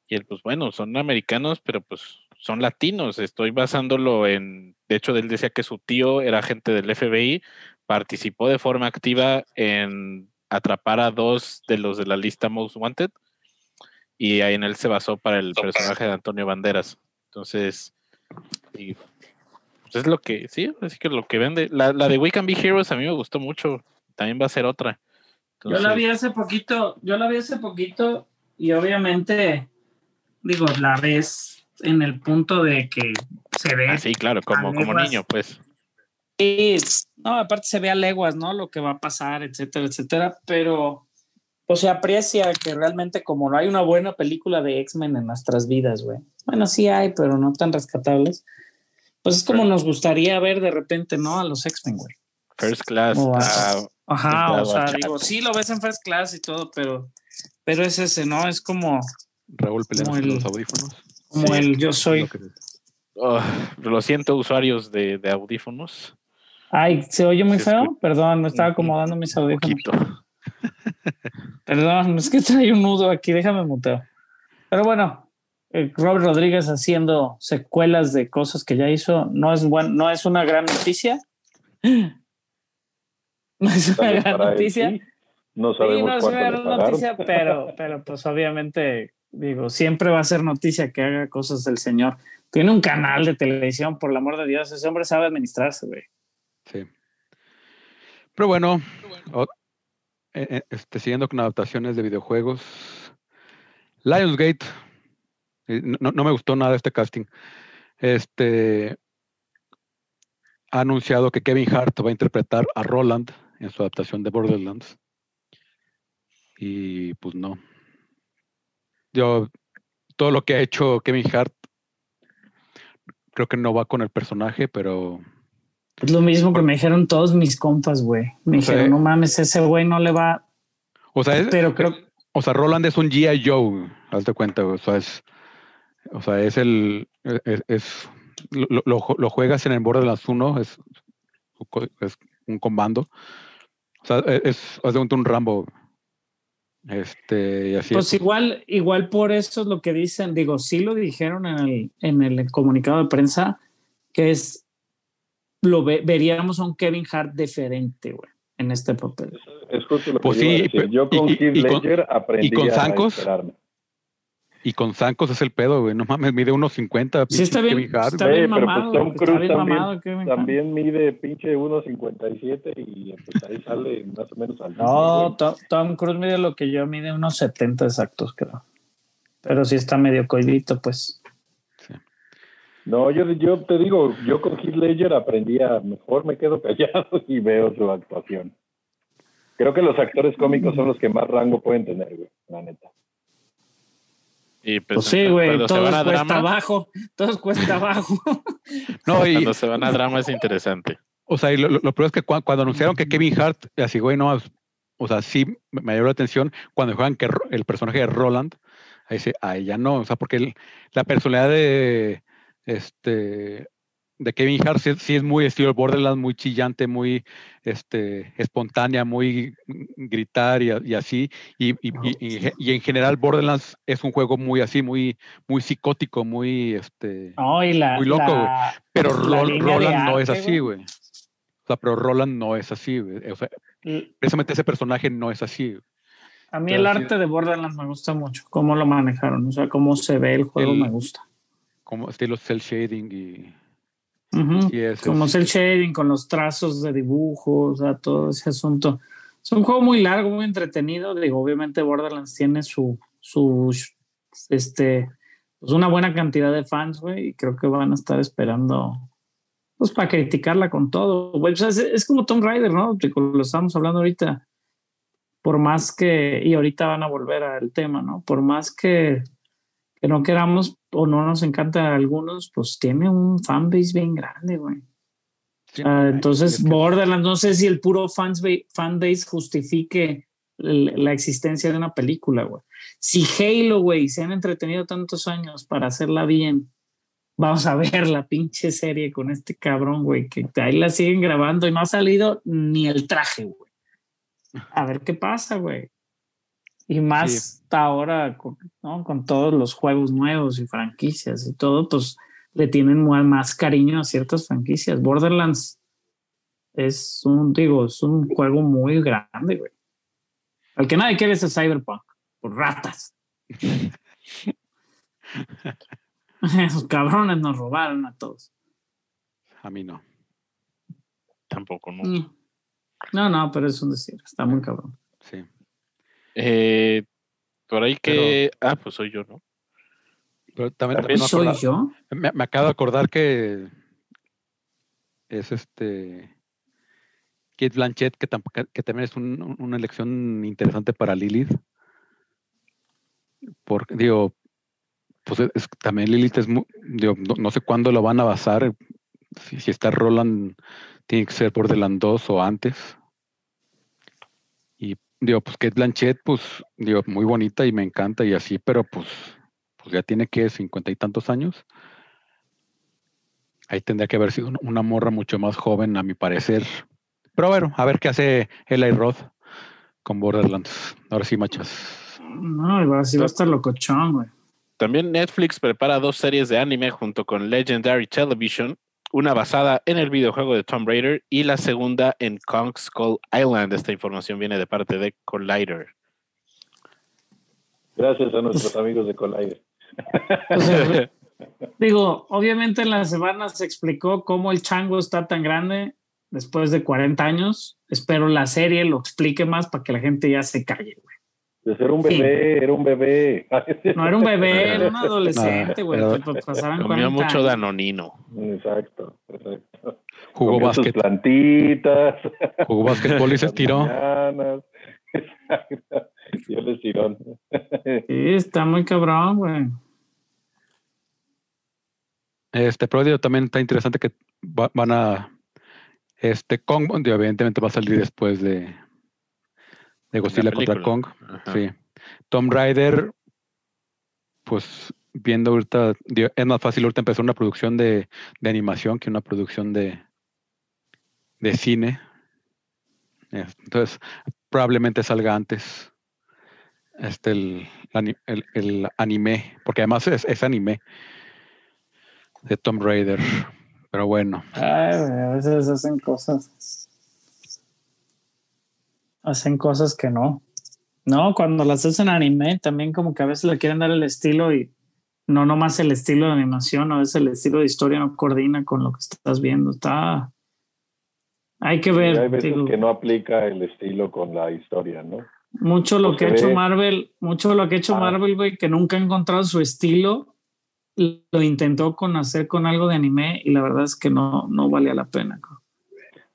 Y él, pues bueno, son americanos, pero pues son latinos. Estoy basándolo en, de hecho, él decía que su tío era agente del FBI, participó de forma activa en atrapar a dos de los de la lista Most Wanted y ahí en él se basó para el personaje de Antonio Banderas. Entonces, y, pues es lo que, sí, así que lo que vende. La, la de We Can Be Heroes a mí me gustó mucho. También va a ser otra. Yo la vi hace poquito, yo la vi hace poquito y obviamente, digo, la ves en el punto de que se ve. ah, sí, claro, como, como niño, pues. Sí, no, aparte se ve a leguas, ¿no? Lo que va a pasar, etcétera, etcétera, pero pues se aprecia que realmente como no hay una buena película de X-Men en nuestras vidas, güey. Bueno, sí hay, pero no tan rescatables. Pues es como nos gustaría ver de repente, ¿no? A los X-Men, güey. First Class. Oh, ah, Ajá, o sea, digo, sí lo ves en first class y todo, pero, pero es ese, ¿no? Es como, Raúl peleando Como con el- los audífonos. Como Sí, el yo soy. lo que- oh, lo siento, usuarios de, de audífonos. Ay, ¿se oye muy Se feo? escucha. Perdón, me estaba acomodando mis Un audífonos. poquito. *laughs* *laughs* Perdón, es que trae un nudo aquí, déjame muteo. Pero bueno, eh, Robert Rodríguez haciendo secuelas de cosas que ya hizo, no es buen, no es una gran noticia. *laughs* No es una gran él noticia. sí. No Sí, sabemos no es una gran noticia, pero, pero pues obviamente, digo, siempre va a ser noticia que haga cosas del señor. Tiene un canal de televisión, por el amor de Dios, ese hombre sabe administrarse, güey. Sí. Pero bueno, eh, eh, este, siguiendo con adaptaciones de videojuegos, Lionsgate, eh, no, no me gustó nada este casting. Este ha anunciado que Kevin Hart va a interpretar a Roland en su adaptación de Borderlands. Y pues no. Yo, todo lo que ha hecho Kevin Hart, creo que no va con el personaje, pero Es lo mismo que me dijeron todos mis compas, güey. Me O sea, dijeron, no mames, ese güey no le va. O sea, es, Pero creo o sea, Roland es un G.I. Joe, hazte cuenta, o sea, es, o sea, es el, es, es- lo, lo- lo juegas en el Borderlands 1, es, es un comando, o sea, es, es de cuenta un Rambo, este, y así. Pues igual, igual por eso es lo que dicen, digo, sí lo dijeron en el, en el comunicado de prensa, que es, lo ve- veríamos a un Kevin Hart diferente, güey, en este papel. Es justo lo que Pues yo iba a sí, Yo con y- y- Heath y con- Ledger aprendí y con a Zancos, esperarme. Y con Zancos es el pedo, güey, no mames, mide unos 50, Sí, está bien, Kevin Hart, está güey, bien pero pues mamado, Tom está Cruise bien también- mamado Kevin Hart. También mide pinche 1.57 y pues ahí sale más o menos al No, Tom, Tom Cruise mide lo que yo mide unos 70 exactos, creo. Pero sí está medio coidito, pues. No, yo, yo te digo, yo con Heath Ledger aprendí a mejor me quedo callado *laughs* y veo su actuación. Creo que los actores cómicos son los que más rango pueden tener, güey, la neta. Y Pues sí, güey, cuando se todos van a cuesta drama, abajo, todos cuesta abajo. *laughs* no, y, cuando se van a drama es interesante. O sea, y lo, lo, lo peor es que cua- cuando, anunciaron que Kevin Hart, así, güey, no, o sea, sí me, llamó la atención cuando juegan que el personaje de Roland, ahí dice, ahí ya no, o sea, porque el- la personalidad de, este, de Kevin Hart sí, sí es muy estilo Borderlands, muy chillante, muy, este, espontánea, muy gritar y, así, y, y, y- en general Borderlands es un juego muy así, muy, muy psicótico, muy, este, la, Muy loco, la- pero la Roland no es así, güey. O sea, pero Roland no es así, güey. O sea, precisamente ese personaje no es así. A mí el arte de Borderlands me gusta mucho, cómo lo manejaron, o sea, cómo se ve el juego me gusta. Como estilo cel shading y... como cel shading con los trazos de dibujos, o sea, todo ese asunto. Es un juego muy largo, muy entretenido. Digo, obviamente Borderlands tiene su, su este, pues una buena cantidad de fans, güey, y creo que van a estar esperando, pues para criticarla con todo, güey. es, como Tom Raider, ¿no? Lo estamos hablando ahorita. Por más que, y ahorita van a volver al tema, ¿no? Por más que, que no queramos o no nos encanta a algunos, pues tiene un fanbase bien grande, güey. entonces, Borderlands, no sé si el puro fanbase justifique la existencia de una película, güey. Si Halo, güey, se han entretenido tantos años para hacerla bien, vamos a *laughs* ver la pinche serie con este cabrón, güey, que ahí la siguen grabando y no ha salido ni el traje, güey. A ver qué pasa, güey. Y más ahora, con, ¿no? con todos los juegos nuevos y franquicias y todo, pues le tienen más cariño a ciertas franquicias. Borderlands es un, digo, es un juego muy grande, güey. Al que nadie quiere es el Cyberpunk, por ratas. *laughs* Esos cabrones nos robaron a todos. A mí no. Tampoco, no. Mm. No, no, pero es un decir, está muy cabrón. Sí. Eh, por ahí que. ah, pues soy yo, ¿no? Pero también, soy yo. Me, me, acabo de acordar que es este Kate Blanchett, que, que también es una elección interesante para Lilith. Porque, digo, pues también Lilith es, digo, no, sé cuándo lo van a basar. Si, está Roland, tiene que ser por 2 o antes. Y digo, pues Kate Blanchett, pues, digo, muy bonita y me encanta y así, pero pues, pues ya tiene que cincuenta y tantos años. Ahí tendría que haber sido una morra mucho más joven, a mi parecer. Pero bueno, a ver qué hace Eli Roth con Borderlands. Ahora sí, machas. No, igual sí va a estar locochón, güey. También Netflix prepara dos series de anime junto con Legendary Television, una basada en el videojuego de Tomb Raider y la segunda en Kong Skull Island. Esta información viene de parte de Collider. Gracias a nuestros amigos de Collider. *laughs* digo, obviamente en la semana se explicó cómo el chango está tan grande después de 40 años. Espero la serie lo explique más para que la gente ya se calle, güey. De ser un bebé, era un bebé. *laughs* No era un bebé, era un adolescente, güey. Comía mucho danonino. Exacto, exacto. Jugó básquet. plantitas. Jugó básquetbol y se *laughs* tiró. *laughs* Exacto. Yo les tiró. Sí, está muy cabrón, güey. Este prodio también está interesante que van a este Kong, evidentemente va a salir después de, de Godzilla contra Kong. Sí. Tom Rider, pues viendo ahorita, es más fácil ahorita empezar una producción de, animación que una producción de, de cine. Entonces, probablemente salga antes este el, el, anime, porque además es, es anime de Tom Raider. Pero bueno. a veces hacen cosas. Hacen cosas que no. No, cuando las hacen anime, también como que a veces le quieren dar el estilo y no nomás el estilo de animación, a veces el estilo de historia no coordina con lo que estás viendo. Está. Hay que ver. hay veces que no aplica el estilo con la historia, ¿no? Mucho lo que ha hecho Marvel, mucho lo que ha hecho ah. Marvel, güey, que nunca ha encontrado su estilo lo intentó con hacer con algo de anime y la verdad es que no, no valía la pena.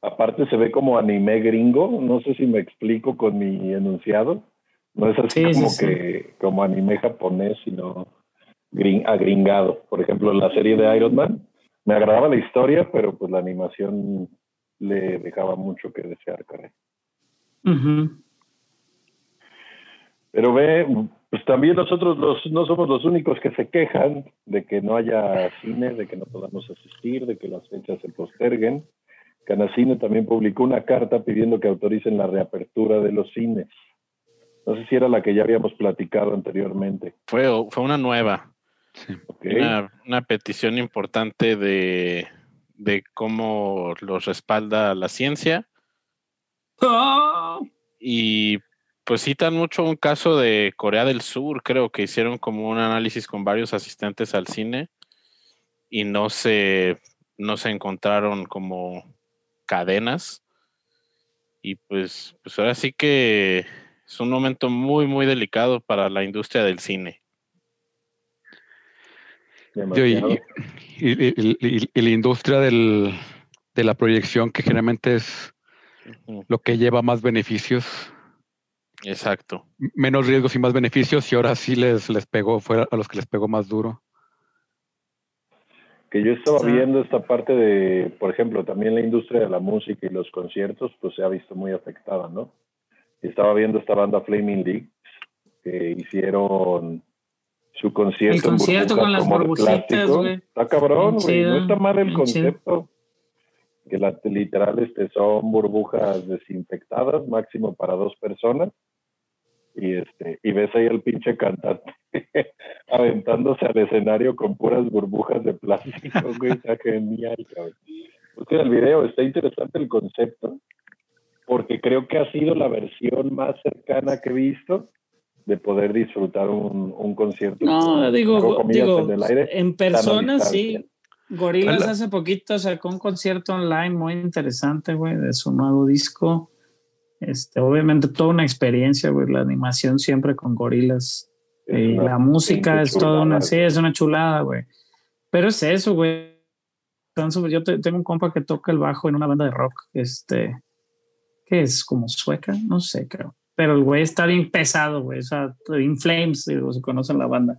Aparte se ve como anime gringo, no sé si me explico con mi enunciado. No es así como que como anime japonés, sino agringado. Por ejemplo, la serie de Iron Man, me agradaba la historia, pero pues la animación le dejaba mucho que desear, caray. Pero ve, pues también nosotros los, no somos los únicos que se quejan de que no haya cine, de que no podamos asistir, de que las fechas se posterguen. Canacine también publicó una carta pidiendo que autoricen la reapertura de los cines. No sé si era la que ya habíamos platicado anteriormente. Fue, fue una nueva. Una, petición importante de, de cómo los respalda la ciencia ¡Ah! Y pues citan mucho un caso de Corea del Sur, creo que hicieron como un análisis con varios asistentes al cine y no se, no se encontraron como cadenas. Y pues, pues ahora sí que es un momento muy, muy delicado para la industria del cine. Y, Demasiado. y- y- y- y la industria del- de la proyección, que generalmente es lo que lleva más beneficios, Exacto. menos riesgos y más beneficios, y ahora sí les, les pegó, fue a los que les pegó más duro. Que yo estaba Sí. viendo esta parte de, por ejemplo, también la industria de la música y los conciertos, pues se ha visto muy afectada, ¿no? Estaba viendo esta banda Flaming Lips, que hicieron su concierto. El concierto con las burbujitas, güey. Está cabrón, güey. No está mal el concepto. Que la, literal este, son burbujas desinfectadas, máximo para dos personas. Y este, y ves ahí al pinche cantante *laughs* aventándose al escenario con puras burbujas de plástico, güey. Está genial, cabrón. Busquen el video, está interesante el concepto, porque creo que ha sido la versión más cercana que he visto de poder disfrutar un, un concierto. No, con- digo, comillas digo, en el aire, en persona sí. Gorilas hace poquito sacó un concierto online muy interesante, güey, de su nuevo disco. Este, obviamente toda una experiencia, güey, la animación siempre con gorilas. Y una la música es toda una, chulada, sí, es una chulada, güey. Pero es eso, güey. Sobre- Yo te- tengo un compa que toca el bajo en una banda de rock, este, que es como sueca, no sé, creo. Pero el güey está bien pesado, güey. O sea, In Flames, digo, si conocen la banda.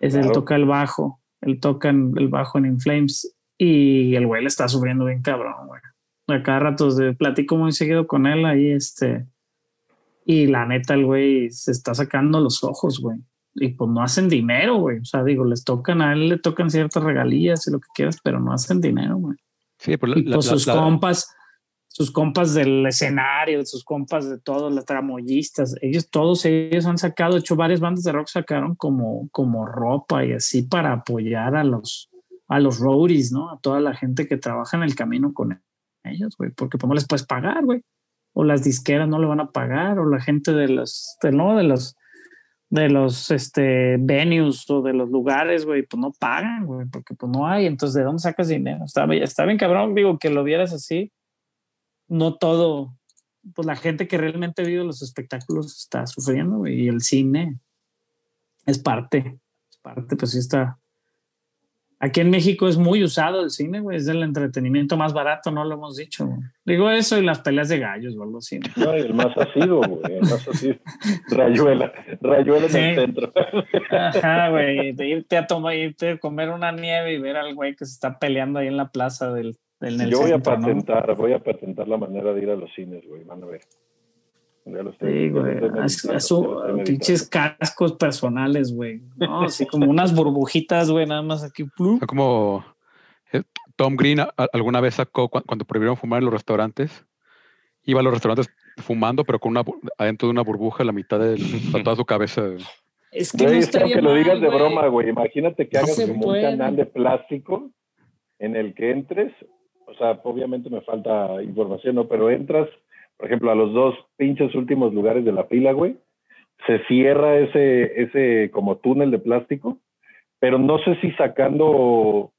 Es él Claro. toca el bajo, él toca el bajo en In Flames y el güey le está sufriendo bien cabrón, güey. A cada rato de, platico muy seguido con él ahí, este, y la neta, el güey se está sacando los ojos, güey. Y pues no hacen dinero, güey. O sea, digo, les tocan a él, le tocan ciertas regalías y lo que quieras, pero no hacen dinero, güey. Sí, pues la- Y pues la- sus la- compas, sus compas del escenario, sus compas de todos, las tramoyistas, ellos todos ellos han sacado, de hecho varias bandas de rock sacaron como, como ropa y así para apoyar a los, a los roadies, ¿no? A toda la gente que trabaja en el camino con ellos, güey, porque pues no les puedes pagar, güey. O las disqueras no le van a pagar, o la gente de los, de, no, de los, de los este, venues o de los lugares, güey, pues no pagan, güey, porque pues no hay. Entonces, ¿de dónde sacas dinero? Está, está bien cabrón, digo, que lo vieras así. No todo, pues la gente que realmente vive los espectáculos está sufriendo, güey, y el cine es parte, es parte, pues sí está. Aquí en México es muy usado el cine, güey, es el entretenimiento más barato, no lo hemos dicho. güey. Digo eso y las peleas de gallos o algo así. ¿no? El más asiduo, güey. El más asiduo. *laughs* Rayuela. Rayuela en Sí. el centro. Ajá, güey, de irte a tomar, irte a comer una nieve y ver al güey que se está peleando ahí en la plaza del, del Yo voy a patentar, voy a patentar la manera de ir a los cines, güey. Van a ver. Ya lo estoy- Sí, güey, pinches cascos personales, güey. No, así como unas burbujitas, güey, nada más aquí. plup. Son como eh, Tom Green alguna vez sacó cu- cuando prohibieron fumar en los restaurantes. Iba a los restaurantes fumando, pero con una adentro de una burbuja a la mitad de *laughs* toda su cabeza. Es que Güey, no es que estaría aunque lo mal, digas de güey. broma, güey. Imagínate que No hagas como puede. un canal de plástico en el que entres. O sea, obviamente me falta información, ¿no? Pero entras, por ejemplo, a los dos pinches últimos lugares de la fila, güey. Se cierra ese, ese como túnel de plástico, pero no sé si sacando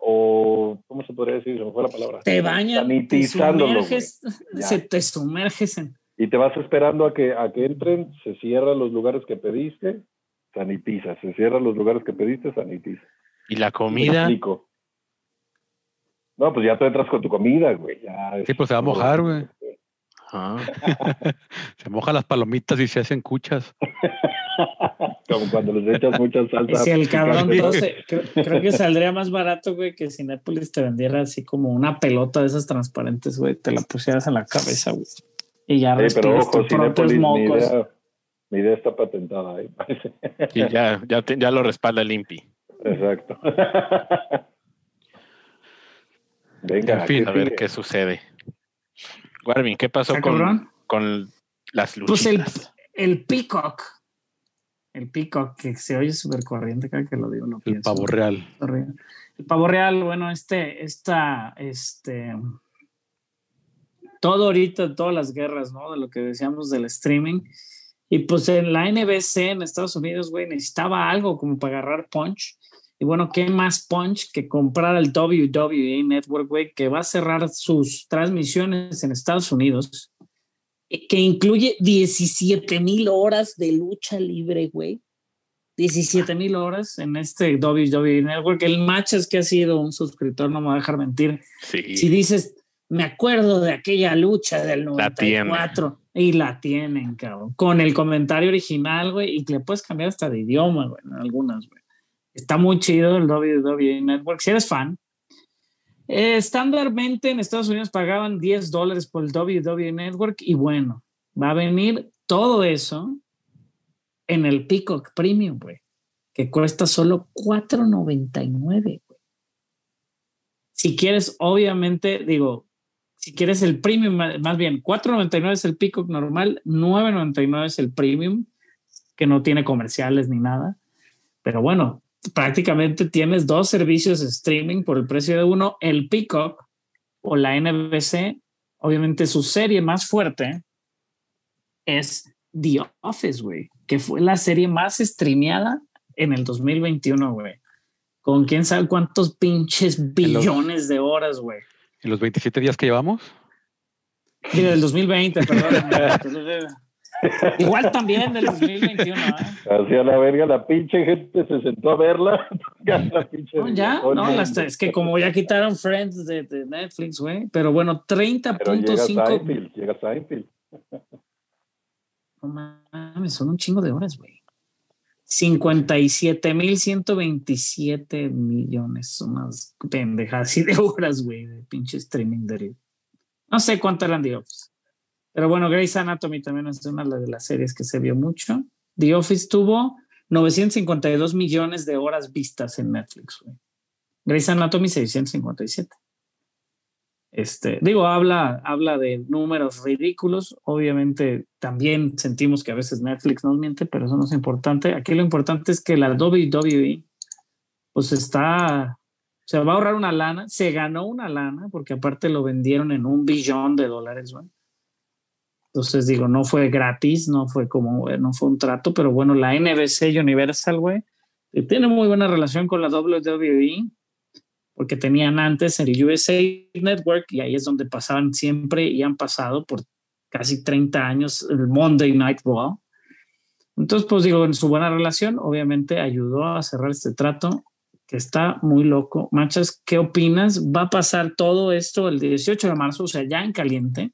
o, ¿cómo se podría decir? Se me fue la palabra. Te bañan, te sumerges, se te sumerges en. Y te vas esperando a que, a que entren, se cierran los lugares que pediste, sanitiza. Se cierran los lugares que pediste, sanitiza. Y la ¿Me comida, explico? No, pues ya tú entras con tu comida, güey. Ya Sí, pues se va a mojar, güey. ajá, *laughs* Se mojan las palomitas y se hacen cuchas. *laughs* Como cuando les echas mucha Y salsa. si el cabrón tose, creo, creo que saldría más barato, güey, que si Népolis te vendiera así como una pelota de esas transparentes, güey, te la pusieras en la cabeza, güey. Y ya Sí, pero ojo, tus propios Cinépolis, mi mocos. idea, mi idea está patentada ahí. parece. y ya, ya, te- ya lo respalda el INPI. Exacto. *laughs* Venga, En fin, ¿qué A ver sigue? qué sucede. Warvin, ¿qué pasó ¿Está con, con las Pues el, el Peacock. El Peacock, que se oye súper corriente, cada que lo digo, lo El pienso. pavo real. El pavo real, bueno, este, esta, este, todo ahorita, todas las guerras, ¿no? De lo que decíamos del streaming. Y pues en la NBC en Estados Unidos, güey, necesitaba algo como para agarrar punch. Y bueno, ¿qué más punch que comprar el WWE Network, güey, que va a cerrar sus transmisiones en Estados Unidos, que incluye 17 mil horas de lucha libre, güey. 17 mil horas en este WWE Network. El match es que ha sido un suscriptor, no me va a dejar mentir. Sí. Si dices, me acuerdo de aquella lucha del La tiene. 94 y la tienen, cabrón, con el comentario original, güey, y que le puedes cambiar hasta de idioma, güey, en algunas, güey. Está muy chido el WWE Network, si eres fan. Eh, estándarmente en Estados Unidos pagaban 10 dólares por el WWE Network y bueno, va a venir todo eso en el Peacock Premium, güey, que cuesta solo 4.99, güey. Si quieres, obviamente, digo, si quieres el premium, más bien, 4.99 es el Peacock normal, 9.99 es el premium, que no tiene comerciales ni nada. Pero bueno, prácticamente tienes dos servicios de streaming por el precio de uno, el Peacock o la NBC. Obviamente su serie más fuerte es The Office, güey, que fue la serie más streameada en el 2021, güey. Con quién sabe cuántos pinches los- billones de horas, güey. En los 27 días que llevamos. Digo, del 2020, perdón. *laughs* Igual también del 2021, ¿eh? Hacia la verga, la pinche gente se sentó a verla. *laughs* La pinche No, ya, no, es que como ya quitaron Friends de, de Netflix, güey. Pero bueno, Pero llega 30.5. Seinfeld, llega Seinfeld. No mames, son un chingo de horas, güey. 57.127 millones. Son unas pendejadas así de horas, güey, de pinche streaming de. No sé cuánto eran Office. Pero bueno, Grey's Anatomy también es una de las series que se vio mucho. The Office tuvo 952 millones de horas vistas en Netflix, güey. Grey's Anatomy 657. Este, digo, habla, habla de números ridículos. Obviamente, también sentimos que a veces Netflix nos miente, pero eso no es importante. Aquí lo importante es que la WWE, pues está, se va a ahorrar una lana, se ganó una lana, porque aparte lo vendieron en un billón de dólares, güey. Entonces digo, no fue gratis, no fue como, no fue un trato, pero bueno, la NBC Universal, güey, tiene muy buena relación con la WWE, porque tenían antes el USA Network y ahí es donde pasaban siempre y han pasado por casi 30 años el Monday Night Raw. Entonces, pues digo, en su buena relación, obviamente ayudó a cerrar este trato que está muy loco. Machas, ¿qué opinas? Va a pasar todo esto el 18 de marzo, o sea, ya en caliente.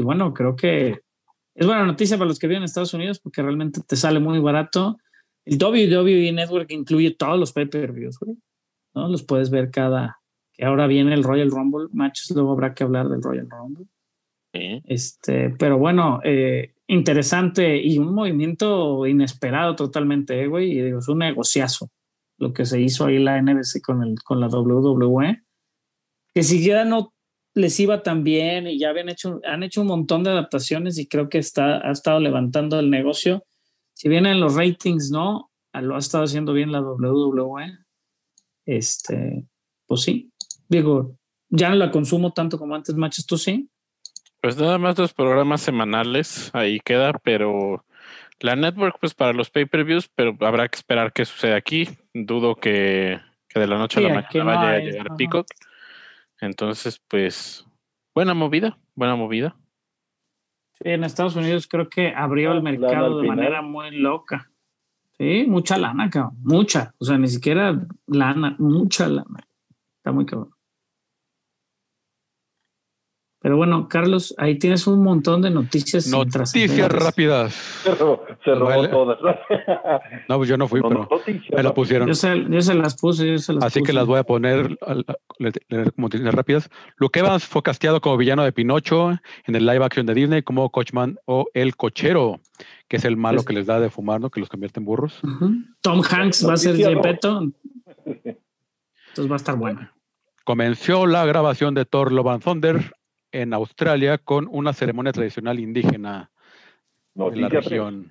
Y bueno, creo que es buena noticia para los que viven en Estados Unidos porque realmente te sale muy barato. El WWE Network incluye todos los pay-per-views, güey. ¿no? Los puedes ver cada, que ahora viene el Royal Rumble, matches, luego habrá que hablar del Royal Rumble. Este, pero bueno, eh, interesante y un movimiento inesperado totalmente, eh, güey. Y digo, es un negociazo lo que se hizo ahí la NBC con, el, con la WWE. Que siquiera no les iba tan bien y ya habían hecho, han hecho un montón de adaptaciones y creo que está, ha estado levantando el negocio. Si bien en los ratings, ¿no? Lo ha estado haciendo bien la WWE. Este, pues sí, digo, ya no la consumo tanto como antes, machos, tú sí. Pues nada más los programas semanales, ahí queda, pero la network, pues para los pay-per-views, pero habrá que esperar qué sucede aquí. Dudo que, que de la noche Sí, a la mañana no vaya hay, a llegar. Peacock. Entonces, pues, buena movida, buena movida. Sí, en Estados Unidos creo que abrió el Lana mercado de manera muy loca. Sí, mucha lana, cabrón. Mucha. O sea, ni siquiera lana, mucha lana. Está muy cabrón. Pero bueno, Carlos, ahí tienes un montón de noticias. Noticias rápidas. Se robó, se robó Vale. todas. *laughs* No, pues yo no fui, No, pero noticias, me ¿no? pusieron. Yo se, yo se las puse, yo se las Así que las voy a poner como noticias rápidas. Luke Evans fue casteado como villano de Pinocho en el live action de Disney como Coachman o el cochero, que es el malo Es- que les da de fumar, ¿no? Que los convierte en burros. Tom Hanks va a ser. Gepetto. *laughs* Entonces va a estar bueno. Comenzó la grabación de Thor Love and Thunder en Australia con una ceremonia tradicional indígena de la región.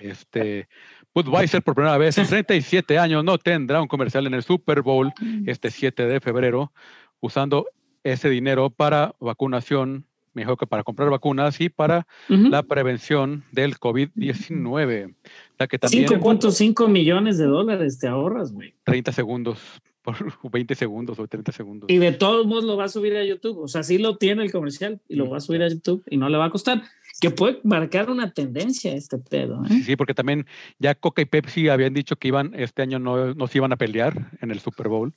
Este, Budweiser por primera vez en 37 años no tendrá un comercial en el Super Bowl este 7 de febrero usando ese dinero para vacunación, mejor que para comprar vacunas y para la prevención del COVID-19. La que también 5.5 millones de dólares te ahorras, güey. 30 segundos, por *laughs* 20 segundos o 30 segundos. Y de todos modos lo va a subir a YouTube. O sea, sí lo tiene el comercial y lo va a subir a YouTube y no le va a costar. Que puede marcar una tendencia este pedo. ¿eh? Sí, sí, porque también ya Coca y Pepsi habían dicho que iban este año no, no se iban a pelear en el Super Bowl,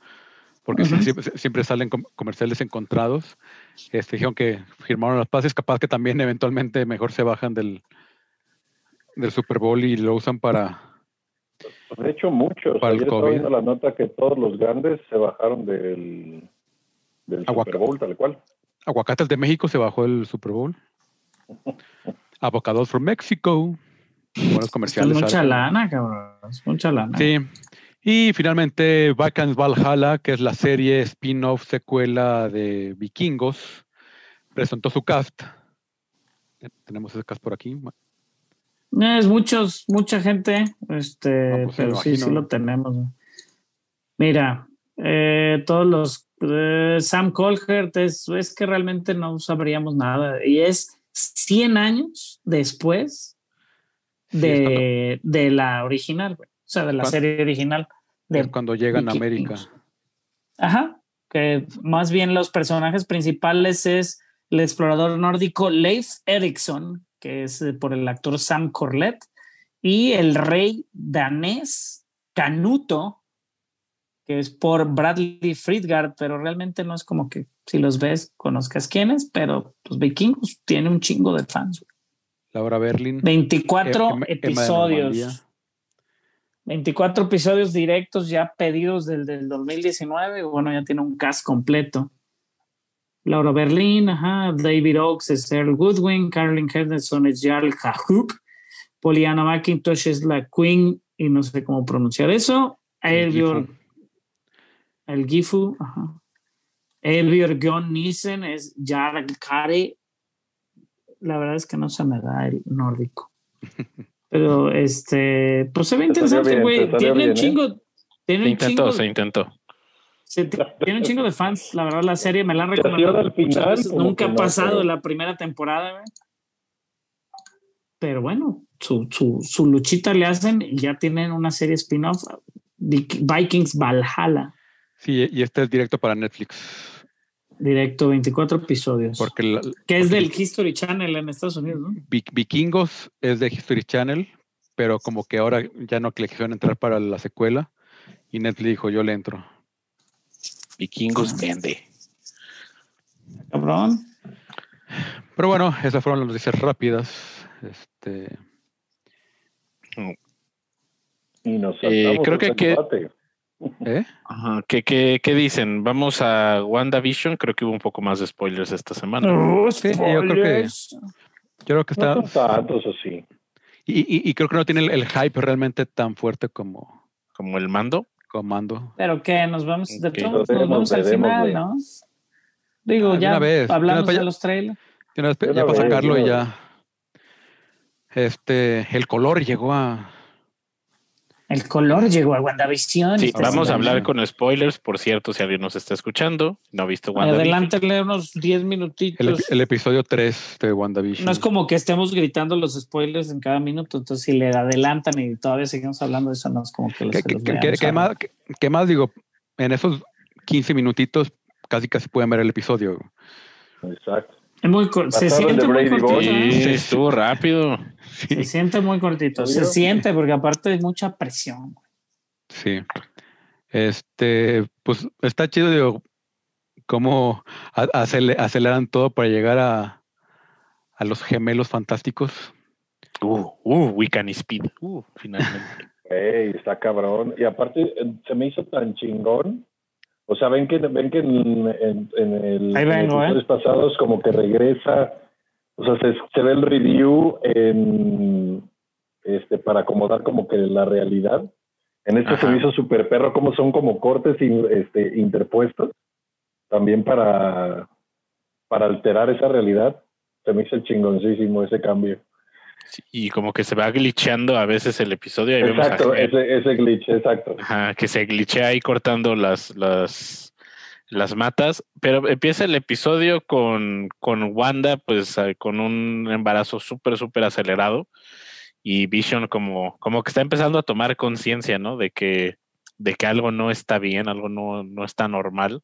porque siempre, siempre salen com- comerciales encontrados. Este, dijeron que firmaron las paces, capaz que también eventualmente mejor se bajan del, del Super Bowl y lo usan para... De hecho, muchos. Para el Ayer estaba COVID. viendo la nota que todos los grandes se bajaron del, del Super Bowl, tal cual. Aguacates de México se bajó el Super Bowl. *laughs* Avocados from Mexico. Buenos Es comerciales. mucha ¿sabes? lana, cabrón. Es mucha lana. Sí. Y finalmente, Vikings Valhalla, que es la serie spin-off secuela de Vikingos, presentó su cast. Tenemos ese cast por aquí. Es muchos, mucha gente, este, pues pero sí, sí lo tenemos. Mira, eh, todos los eh, Sam Colhert es, es que realmente no sabríamos nada y es 100 años después Sí, de, de la original, güey. o sea, de la ¿Cuán- serie original. Es cuando llegan a América. Ajá, que más bien los personajes principales es el explorador nórdico Leif Erikson, que es eh, por el actor Sam Corlett, y el rey danés Canuto, que es por Bradley Friedgard, pero realmente no es como que si los ves conozcas quiénes, pero los vikingos tiene un chingo de fans. Laura Berlin. 24 Emma- Emma de episodios. Normandía. 24 episodios directos ya pedidos del, del 2019. Bueno, ya tiene un cast completo. Laura Berlin, ajá, David Oaks es Earl Goodwin, Carolyn Henderson es Jarl Hahoop, Poliana McIntosh es la Queen, y no sé cómo pronunciar eso. El Elvior, Gifu. el Gifu, ajá. Elvior Gon Nissen es Jarl Kare. La verdad es que no se me da el nórdico. *laughs* Pero este, pues se ve interesante, güey. Tiene bien, un ¿eh? chingo, tiene Se un intentó, chingo, se intentó. Se tiene un chingo de fans. La verdad, la serie me la han recomendado final, veces. Nunca ha pasado la primera temporada, güey. Pero bueno, su, su, su luchita le hacen y ya tienen una serie spin-off, Vik- Vikings Valhalla, Sí, y este es directo para Netflix. directo, 24 episodios. Porque la- que es porque del History Channel en Estados Unidos, ¿no? Vi- Vikingos es de History Channel, pero como que ahora ya no le quisieron entrar para la secuela. Y Netflix dijo, yo le entro. Vikingos vende. Cabrón. Pero bueno, esas fueron las noticias rápidas. Este, Y nos Eh, creo que que-. ¿eh? Ajá. ¿Qué, qué, qué dicen? Vamos a WandaVision. Creo que hubo un poco más de spoilers esta semana. Oh, Sí, yo creo que- spoilers. Yo creo que está... No tantos así. Y, y- y creo que no tiene el, el hype realmente tan fuerte como Como el mando. Comando. Pero que nos vamos, de Ok. todos nos vamos al final. ¿no? Digo, Ah, ya una vez, hablamos de ya- los trailers. Ya una para sacarlo y ya... Este, el color llegó a... El color llegó a WandaVision. Sí, vamos a hablar con spoilers, por cierto, si alguien nos está escuchando, no ha visto WandaVision. Adelántale unos 10 minutitos. El, epi- el episodio 3 de WandaVision. no es como que estemos gritando los spoilers en cada minuto, entonces si le adelantan y todavía seguimos hablando de eso, no es como que los, se los ahora. más, que más digo, en esos 15 minutitos casi casi pueden ver el episodio. Exacto. Es muy se siente muy cortito. ¿eh? Sí, estuvo rápido. Se siente muy cortito. Se siente porque aparte hay mucha presión. Sí. Este, pues está chido, digo, cómo aceleran todo para llegar a, a los gemelos fantásticos. Uh, uh, We Can Speed. Uh, finalmente. *laughs* Ey, está cabrón. Y aparte, eh, se me hizo tan chingón. O sea, ven que, ven que en, en- en el, Ahí vengo, en episodios pasados como que regresa, o sea, se, se ve el review en, este, para acomodar como que la realidad. En este se Ajá. me hizo súper perro, como son como cortes in- este, interpuestos, también para, para alterar esa realidad. Se me hizo chingoncísimo ese cambio. Y como que se va glitcheando a veces el episodio. Ahí Exacto, ese, ese glitch, exacto. Ajá, que se glitchea ahí cortando las, las las matas, pero empieza el episodio con, con Wanda, pues eh, con un embarazo súper, súper acelerado y Vision como, como que está empezando a tomar conciencia, ¿no? De que, de que algo no está bien, algo no, no está normal.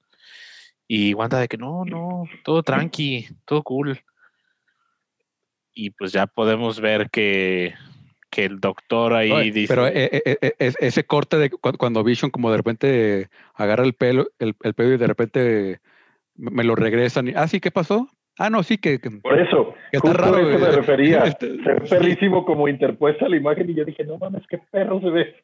Y Wanda de que no, no, todo tranqui, todo cool. Y pues ya podemos ver que, que el doctor ahí No, dice... Pero eh, eh, eh, ese corte de cu- cuando Vision como de repente agarra el pelo, el, el pelo y de repente me lo regresan. Y, ah, sí, ¿qué pasó? Ah, no, sí, que, que- Por eso, que está justo raro. a eso me refería. *laughs* Este, Se ve perrísimo como interpuesta la imagen y yo dije, no mames, qué perro se ve.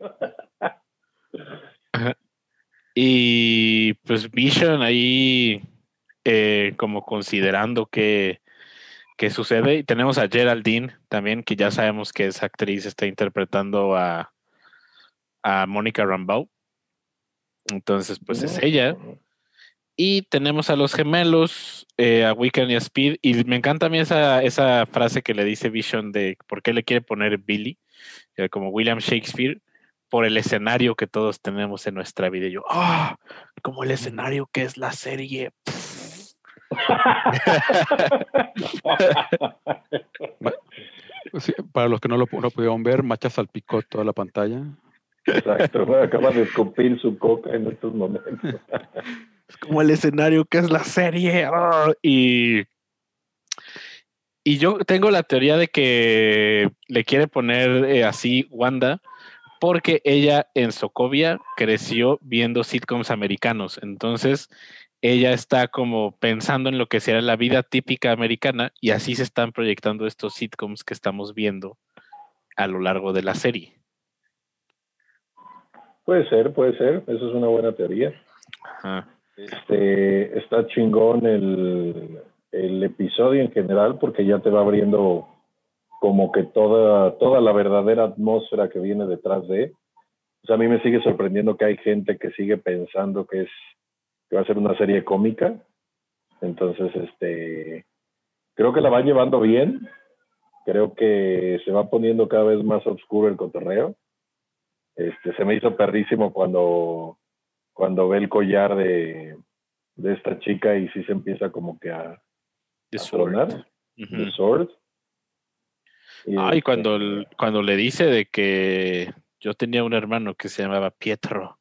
Y pues Vision ahí eh, como considerando qué, qué sucede. Y tenemos a Geraldine también, que ya sabemos que esa actriz está interpretando a, a Mónica Rambeau. Entonces, pues es ella. Y tenemos a los gemelos, eh, a Wiccan y a Speed. Y me encanta a mí esa, esa frase que le dice Vision de por qué le quiere poner Billy, eh, como William Shakespeare, por el escenario que todos tenemos en nuestra vida. Y yo, ¡ah! como el escenario que es la serie. *laughs* sí, para los que no lo, no pudieron ver, Macha salpicó toda la pantalla. Exacto, acaba de escupir su coca en estos momentos. *laughs* Es como el escenario que es la serie. ¡ah! Y, y yo tengo la teoría de que le quiere poner eh, así Wanda porque ella en Sokovia creció viendo sitcoms americanos. Entonces ella está como pensando en lo que será la vida típica americana y así se están proyectando estos sitcoms que estamos viendo a lo largo de la serie. Puede ser, puede ser, eso es una buena teoría. Ajá. Este, está chingón el, el episodio en general porque ya te va abriendo como que toda, toda la verdadera atmósfera que viene detrás de. O sea, a mí me sigue sorprendiendo que hay gente que sigue pensando que es que va a ser una serie cómica. Entonces, este, creo que la van llevando bien. Creo que se va poniendo cada vez más oscuro el cotorreo. Este, se me hizo perrísimo cuando, cuando ve el collar de, de esta chica y sí se empieza como que a, The a Sword. tronar. Ujú. The Sword. Y, Ay, este, cuando, el- cuando le dice de que yo tenía un hermano que se llamaba Pietro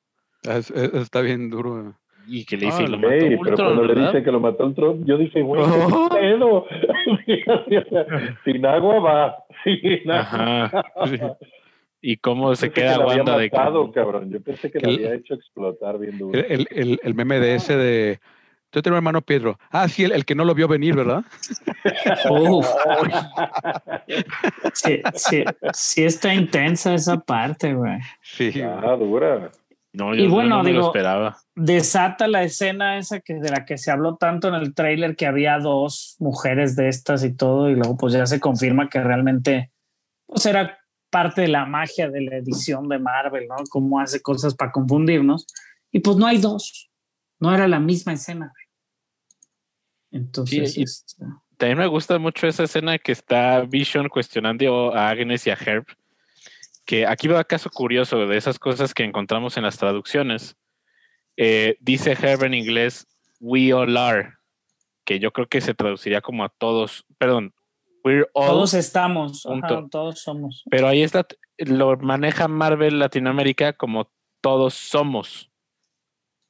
Ah, es- es- está bien duro. Y que le dice Ah, y lo mató pero Ultron, cuando le ¿verdad? dice que lo mató el Trump, yo dije, güey, *laughs* Oh. ¿qué pedo? *laughs* Sin agua va, *laughs* sin agua. Ajá. Sí. Y cómo se Pensé que queda la había Wanda de que matado, cabrón. Yo pensé que Que la el- había hecho explotar bien duro. El, el, el, el meme de ese de. Yo tengo un hermano Pedro. Ah, sí, el, el que no lo vio venir, ¿verdad? Uf, sí, sí, sí está intensa esa parte, güey. Sí. Ah, dura. No, Y yo, bueno, no me lo digo- esperaba. Desata la escena esa que de la que se habló tanto en el tráiler que había dos mujeres de estas y todo y luego pues ya se confirma que realmente pues era parte de la magia de la edición de Marvel, ¿no? Cómo hace cosas para confundirnos y pues no hay dos, no era la misma escena. Entonces, Sí, y- este, También me gusta mucho esa escena que está Vision cuestionando a Agnes y a Herb. Que aquí va caso curioso de esas cosas que encontramos en las traducciones. Eh, dice Herb en inglés, we all are, que yo creo que se traduciría como a todos, perdón, we're all, todos estamos, ajá, todos somos. pero ahí está, lo maneja Marvel Latinoamérica como todos somos.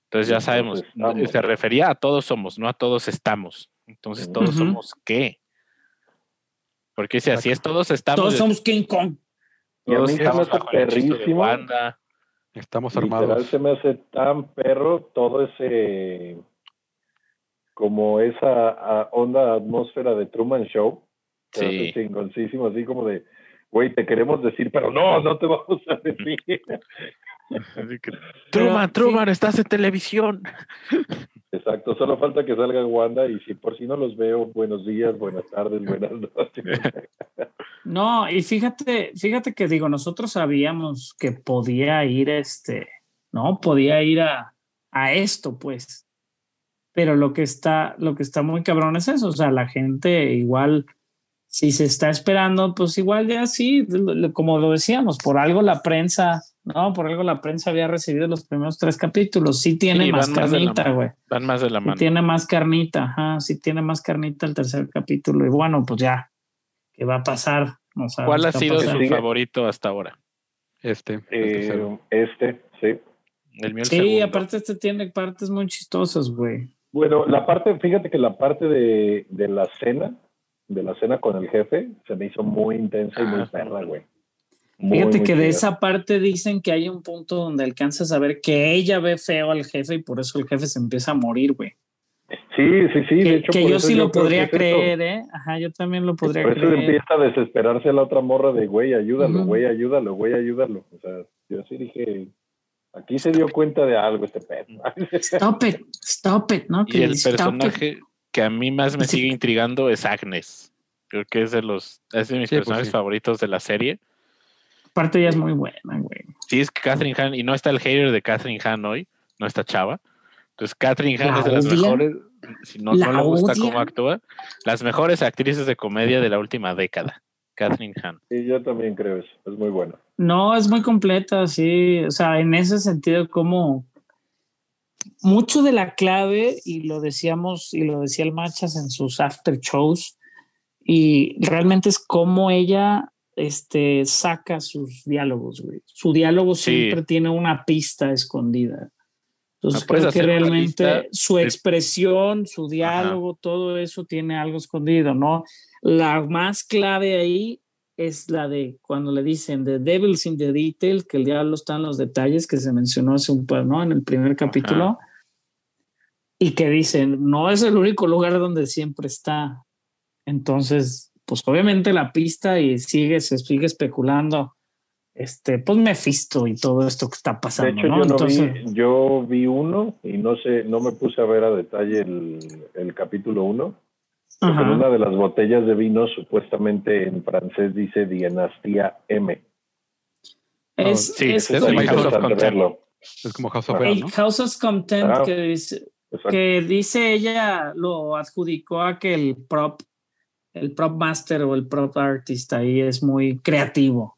Entonces ya sabemos, estamos. se refería a todos somos, no a todos estamos. Entonces todos somos qué? Porque si así es, todos estamos. Todos somos King Kong. Y a mí se me estamos hace perrísimo. Estamos Literal armados. se me hace tan perro todo ese como esa ah, onda atmósfera de Truman Show. Sí. hace chingoncísimo, así como de, güey, te queremos decir, pero no, no te *laughs* vamos a decir. Truman, Truman, estás en televisión. Exacto, solo falta que salga Wanda y si por si no los veo, buenos días, buenas tardes, buenas noches. *laughs* No, y fíjate, fíjate que digo, nosotros sabíamos que podía ir este, no, podía ir a, a esto, pues. Pero lo que está, lo que está muy cabrón es eso. O sea, la gente igual, si se está esperando, pues igual ya sí, como lo decíamos, por algo la prensa No, por algo la prensa había recibido los primeros tres capítulos. Sí tiene Sí, más carnita, güey. Van más de la Sí mano. tiene más carnita, ajá. Sí tiene más carnita el tercer capítulo. Y bueno, pues ya, ¿qué va a pasar? No sabemos ¿Cuál ha sido su favorito hasta ahora? Este. Eh, este, sí. El mío el Sí, segundo. aparte este tiene partes muy chistosas, güey. Bueno, la parte, fíjate que la parte de, de la cena, de la cena con el jefe, se me hizo muy intensa y muy Ah. perra, güey. Muy, Fíjate muy que de esa parte dicen que hay un punto donde alcanzas a ver que ella ve feo al jefe y por eso el jefe se empieza a morir, güey. Sí, sí, sí. de Que, hecho, que por yo eso sí lo podría es creer, ¿eh? Ajá, yo también lo podría Por eso creer. empieza a desesperarse la otra morra de, güey, ayúdalo, güey, ayúdalo, güey, ayúdalo. O sea, yo sí dije, aquí se dio cuenta de algo este pedo. Stop it, stop it, ¿no? Y Que el personaje que a mí más me Sí. sigue intrigando es Agnes. Creo que es de los es de mis Sí, pues personajes sí. favoritos de la serie. Aparte ya es muy buena, güey. Sí, es que Catherine Hahn, y no está el hater de Catherine Hahn hoy, no está chava. Entonces, Catherine Hahn ¿La es de las mejores, si no, ¿La no le gusta odian? cómo actúa, las mejores actrices de comedia de la última década. Catherine Hahn. Sí, yo también creo eso, es muy bueno. No, es muy completa, sí. O sea, en ese sentido, como mucho de la clave, y lo decíamos, y lo decía el Machas en sus after shows, y realmente es cómo ella este, saca sus diálogos, güey. Su diálogo Sí. siempre tiene una pista escondida. Entonces Ah, puedes creo que realmente su de- expresión, su diálogo, todo eso tiene algo escondido, ¿no? La más clave ahí es la de cuando le dicen The Devil's in the Detail, que el diablo está en los detalles, que se mencionó hace un par, ¿no? En el primer capítulo. Y que dicen, no es el único lugar donde siempre está. Entonces, pues obviamente la pista y sigue, se sigue especulando, este, pues Mephisto y todo esto que está De pasando, hecho, ¿no? yo, no Entonces, vi, yo vi uno y no sé, no me puse a ver a detalle el, el capítulo uno. Pero en una de las botellas de vino, supuestamente en francés dice Dinastía M. es, sí, es es muy House of verlo. Es como House of. Cards, el ¿no? House of Content Ah. que dice, que dice ella lo adjudicó a que el prop, el prop master o el prop artist ahí es muy creativo.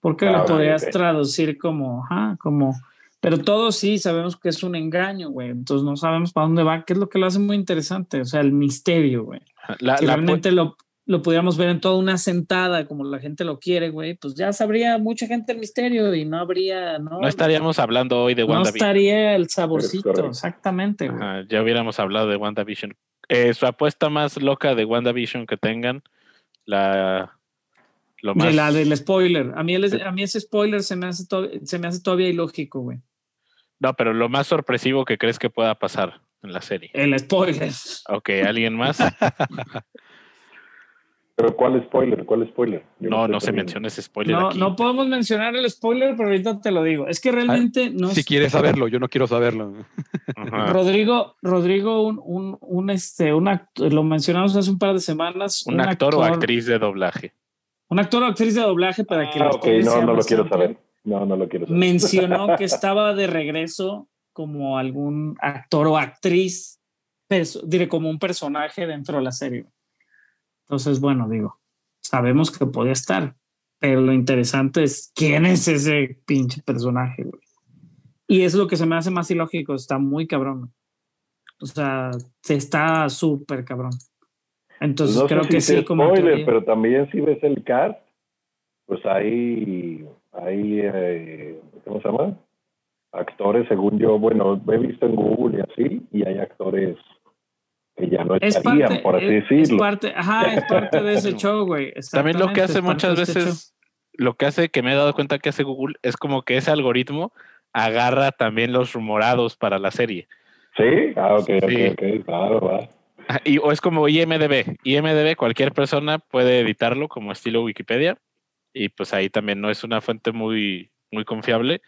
Porque Ah, lo podrías ok. traducir como, como, pero todos sí sabemos que es un engaño, güey. Entonces no sabemos para dónde va, que es lo que lo hace muy interesante, o sea, el misterio, güey. Si la- realmente lo, lo pudiéramos ver en toda una sentada, como la gente lo quiere, güey, pues ya sabría mucha gente el misterio y no habría, no, no estaríamos hablando hoy de no WandaVision. estaría el saborcito, exactamente. Ajá, ya hubiéramos hablado de WandaVision. Eh, su apuesta más loca de WandaVision que tengan, la lo más De la del spoiler. A mí, el- a mí ese spoiler se me hace, to- se me hace todavía ilógico, güey. no, pero lo más sorpresivo que crees que pueda pasar en la serie. El spoiler. Ok, ¿alguien más? *laughs* Pero ¿cuál spoiler? ¿Cuál spoiler? Yo No, no se menciona ese spoiler No, aquí. no podemos mencionar el spoiler, pero ahorita te lo digo. Es que realmente no. Si quieres saberlo, yo no quiero saberlo. Ajá. Rodrigo, Rodrigo, un, un, un, este, un act- lo mencionamos hace un par de semanas. Un actor o actriz de doblaje. Un actor o actriz de doblaje para que Ah, la ok, no, no lo quiero saber. No, no lo quiero saber. mencionó *laughs* que estaba de regreso como algún actor o actriz, diré, como un personaje dentro de la serie. Entonces, bueno, digo, sabemos que podía estar, pero lo interesante es quién es ese pinche personaje, güey. Y es lo que se me hace más ilógico, está muy cabrón. O sea, se está súper cabrón. Entonces, no creo sé que si sí, como spoiler, pero también si ves el cast, pues hay, hay eh, ¿cómo se llama? Actores, según yo, bueno, he visto en Google y así, y hay actores que ya no es estarían, parte, por así es- es decirlo. parte, ajá, es parte de ese show, güey. También lo que hace muchas este veces, lo que hace que me he dado cuenta que hace Google es como que ese algoritmo agarra también los rumorados para la serie. ¿Sí? Ah, ok, ok, Sí. ok, claro, va. Ah, Y, o es como IMDB. IMDB, cualquier persona puede editarlo como estilo Wikipedia. Y pues ahí también no es una fuente muy, muy confiable.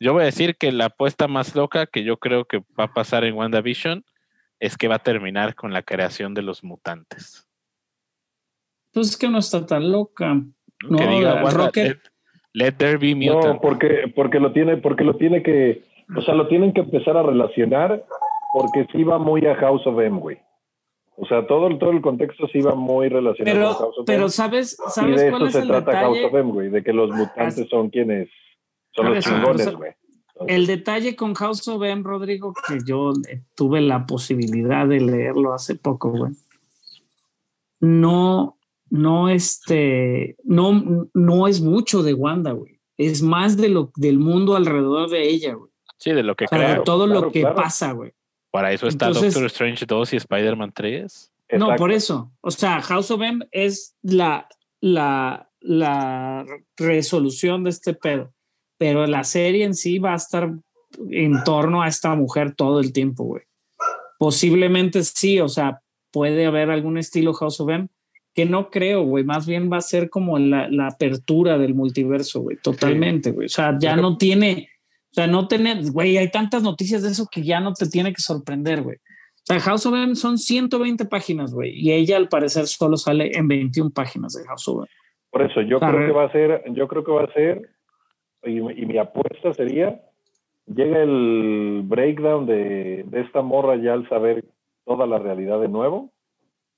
Yo voy a decir que la apuesta más loca que yo creo que va a pasar en WandaVision es que va a terminar con la creación de los mutantes. Pues es que no está tan loca. No, que diga Rocket- let, let there be No, mutants. porque, porque lo tiene, porque lo tiene que, o sea, lo tienen que empezar a relacionar porque sí va muy a House of M, güey. O sea, todo, el- todo el contexto sí va muy relacionado con Pero, House of pero M. ¿sabes, y ¿sabes de cuál eso es se el trata House of M, güey, de que los mutantes son quienes Son los chingones, güey. El detalle con House of M, Rodrigo, que yo eh, tuve la posibilidad de leerlo hace poco, güey. No, no, este, no, no es mucho de Wanda, güey. Es más de lo del mundo alrededor de ella, güey. Sí, de lo que O sea, de crearon. todo claro, lo que claro. pasa, güey. Para eso está Entonces- Doctor Strange 2 y Spider-Man 3. No, Exacto. por eso. O sea, House of M es la, la, la resolución de este pedo. Pero la serie en sí va a estar en torno a esta mujer todo el tiempo, güey. Posiblemente sí, o sea, puede haber algún estilo House of M que no creo, güey. Más bien va a ser como la, la apertura del multiverso, güey. Totalmente, güey. O sea, ya no tiene, o sea, no tener, güey, hay tantas noticias de eso que ya no te tiene que sorprender, güey. O sea, House of M son 120 páginas, güey. Y ella al parecer solo sale en 21 páginas de House of M. Por eso, yo creo que va a ser, yo creo que va a ser, y, y mi apuesta sería, llega el breakdown de, de esta morra ya al saber toda la realidad de nuevo,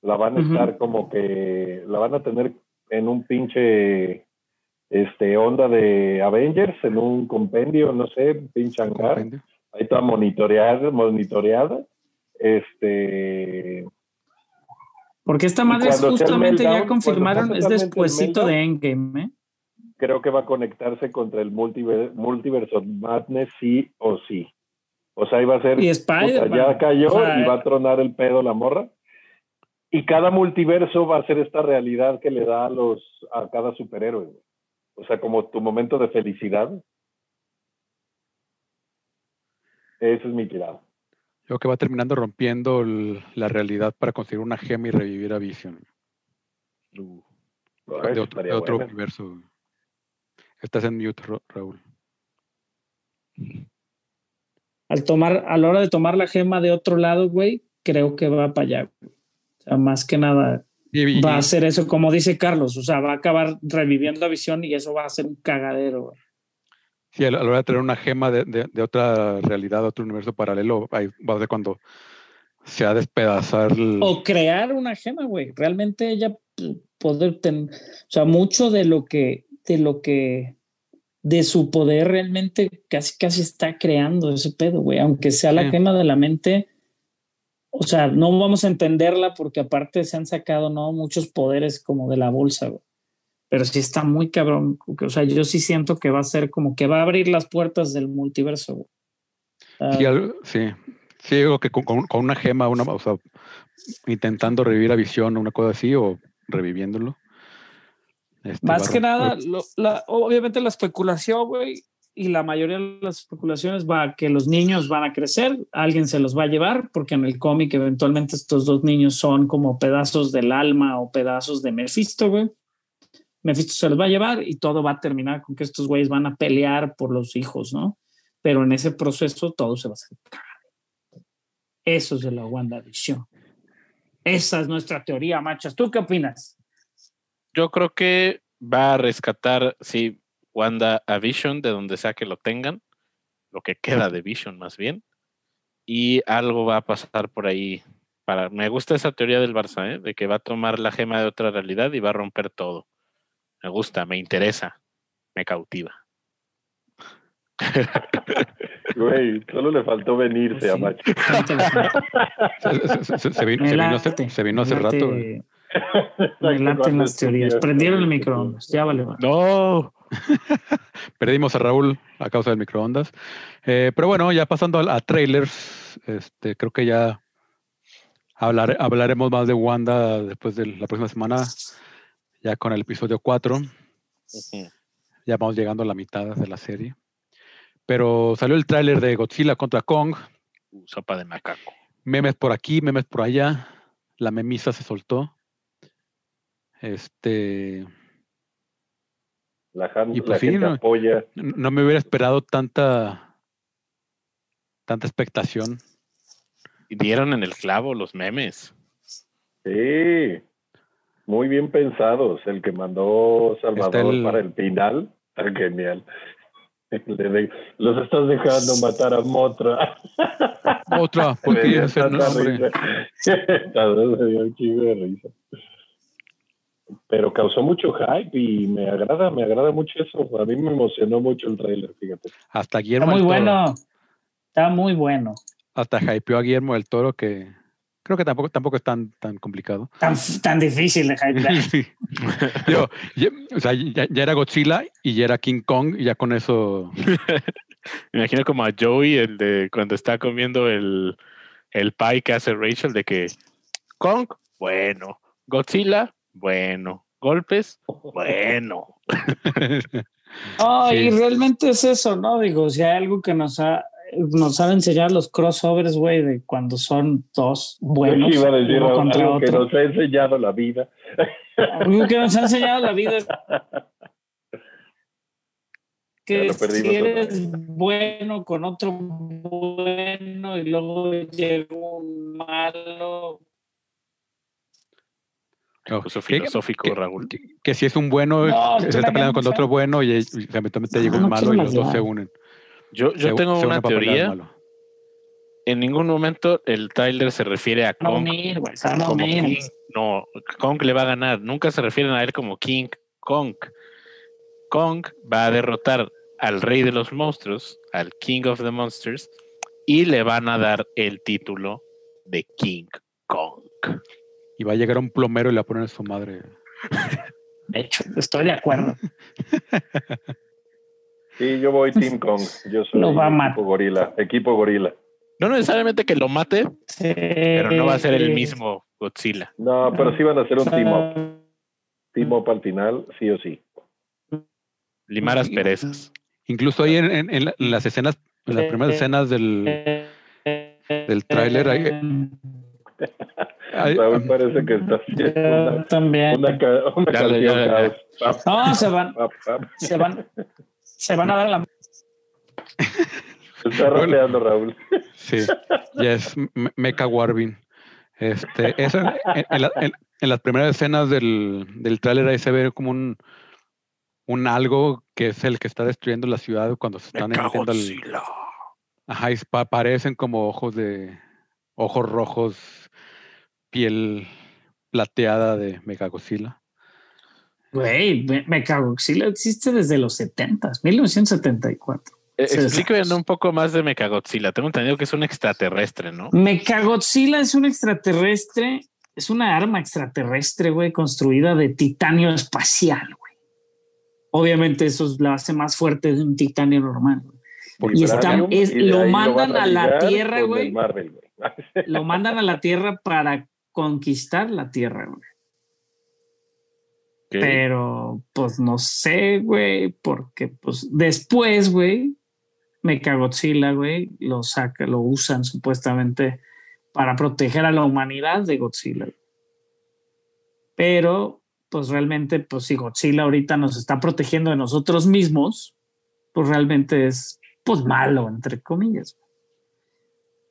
la van a estar como que, la van a tener en un pinche, este, onda de Avengers, en un compendio, no sé, pinche hangar, ahí toda monitoreada, monitoreada, este, Porque esta madre es justamente ya confirmaron, es despuesito de Endgame, ¿eh? Creo que va a conectarse contra el multiver- Multiverse of Madness sí o sí. O sea, ahí va a ser, Y puta, Spider-Man. ya cayó O sea, y va a tronar el pedo la morra. Y cada multiverso va a ser esta realidad que le da a los a cada superhéroe. güey. O sea, como tu momento de felicidad. Ese es mi tirada. Yo creo que va terminando rompiendo el- la realidad para conseguir una gema y revivir a Vision. Uh, de otro, de otro universo. Estás en mute, Ra- Raúl. al tomar, a la hora de tomar la gema de otro lado, güey, creo que va para allá. O sea, más que nada Y- y- va a ser eso, como dice Carlos. O sea, va a acabar reviviendo a Visión y eso va a ser un cagadero, güey. sí, a la la hora de traer una gema de, de- de otra realidad, otro universo paralelo, ahí va a ser cuando se va a despedazar. el- O crear una gema, güey. Realmente ella poder tener, o sea, mucho de lo que, de lo que, de su poder realmente casi, casi está creando ese pedo, güey. Aunque sea la Sí. gema de la mente, o sea, no vamos a entenderla porque aparte se han sacado, ¿no? Muchos poderes como de la bolsa, güey. Pero sí está muy cabrón. O sea, yo sí siento que va a ser como que va a abrir las puertas del multiverso, güey. Ah, Sí, algo- sí. Sí, digo que con, con- con una gema, una, o sea, intentando revivir a Visión, una cosa así, o reviviéndolo. Este, Más que nada, lo- la- obviamente la especulación, güey, y la mayoría de las especulaciones va a que los niños van a crecer, alguien se los va a llevar, porque en el cómic eventualmente estos dos niños son como pedazos del alma o pedazos de Mephisto, güey. Mephisto se los va a llevar y todo va a terminar con que estos güeyes van a pelear por los hijos, ¿no? Pero en ese proceso todo se va a hacer. Eso es de la WandaVision. Esa es nuestra teoría, machos. ¿Tú qué opinas? Yo creo que va a rescatar, sí, Wanda a Vision, de donde sea que lo tengan, lo que queda de Vision más bien, y algo va a pasar por ahí. Para, me gusta esa teoría del Barça, ¿eh? de que va a tomar la gema de otra realidad y va a romper todo. Me gusta, me interesa, me cautiva. *laughs* Güey, solo le faltó venirse a Sí. Macho. *laughs* Se, se- se- se vino, se vino hace, se vino hace rato. güey. *laughs* Me laten las teorías. Prendieron el microondas. Ya vale. va. No, *laughs* Perdimos a Raúl a causa del microondas. Eh, pero bueno, ya pasando a, a trailers, este, creo que ya hablar- hablaremos más de Wanda después de la próxima semana, ya con el episodio 4. Ujú. Ya vamos llegando a la mitad de la serie. Pero salió el tráiler de Godzilla contra Kong. Uh, sopa de macaco. Memes por aquí, memes por allá. La memisa se soltó. Este, La, Y pues la sí, gente ¿no? apoya. no me hubiera esperado tanta tanta expectación. Y dieron en el clavo los memes. Sí, muy bien pensados. El que mandó Salvador el- para el final, está genial. *laughs* Los estás dejando matar a Motra. Otra, *laughs* ¿por Me qué dio ese nombre? me *laughs* dio un chingo de risa. Pero causó mucho hype y me agrada, me agrada mucho eso. A mí me emocionó mucho el trailer, fíjate. Hasta Está Guillermo muy del Toro. bueno. Está muy bueno. Hasta hypeó a Guillermo del Toro que creo que tampoco, tampoco es tan, tan complicado. Tan, tan difícil de hypear. *laughs* Sí. Ya, o sea, ya, ya era Godzilla y ya era King Kong y ya con eso *laughs* Me imagino como a Joey, el de cuando está comiendo el, el pie que hace Rachel, de que Kong, bueno, Godzilla, bueno, golpes, *laughs* bueno. No, Sí. y realmente es eso, ¿no? Digo, si hay algo que nos ha nos sabe enseñar los crossovers, güey, de cuando son dos buenos Yo iba a decir uno algo contra que otro. nos ha enseñado la vida. Algo que nos ha enseñado la vida es *laughs* que si eres bueno con otro bueno y luego llega un malo. Filosófico, que- Raúl. Que, que si es un bueno, No, se está peleando con otro bueno y, y eventualmente llega un no malo y los dos se unen. Yo, yo Se- tengo se una teoría. En ningún momento el trailer se refiere a No, Kong mir, como mir. King. No, Kong le va a ganar. Nunca se refieren a él como King Kong. Kong va a derrotar al rey de los monstruos, al King of the Monsters, y le van a dar el título de King Kong. Y va a llegar un plomero y le va a poner a su madre. De hecho, estoy de acuerdo. Sí, yo voy Team *laughs* Kong. Yo soy Lo va a matar. equipo gorila. Equipo gorila. No necesariamente que lo mate, pero no va a ser el mismo Godzilla. No, pero sí van a hacer un team up. Team up al final, sí o sí. Limar asperezas. Incluso ahí en, en- en la- en las escenas, en las primeras escenas del, del tráiler, *laughs* Raúl parece que está haciendo una, también. una, una Ya, canción ya, ya. caos. Pap, No, se van, pap, pap. se van, se van a dar la Se está rapeando, Raúl. sí, yes, Me- Mecha Warvin. Este, eso, en, en la- en- en las primeras escenas del, del tráiler ahí se ve como un, un algo que es el que está destruyendo la ciudad cuando se están metiendo al. Ajá, y pa- parecen como ojos de ojos rojos, piel plateada de Mechagodzilla. Güey, me, me cago. Sí, existe desde los 70, 1974. Eh, un poco más de Mechagodzilla. Tengo entendido que es un extraterrestre, ¿no? Mechagodzilla es un extraterrestre, es una arma extraterrestre, güey, construida de titanio espacial, güey. Obviamente eso es la hace más fuerte de un titanio normal. Y está- es- y lo mandan van a la Tierra, güey. Lo mandan a la Tierra para conquistar la Tierra, güey. Pero, pues no sé, güey, porque pues después, güey, Mechagodzilla, güey, lo saca, lo usan supuestamente para proteger a la humanidad de Godzilla. Pero, pues realmente, pues si Godzilla ahorita nos está protegiendo de nosotros mismos, pues realmente es, pues malo, entre comillas.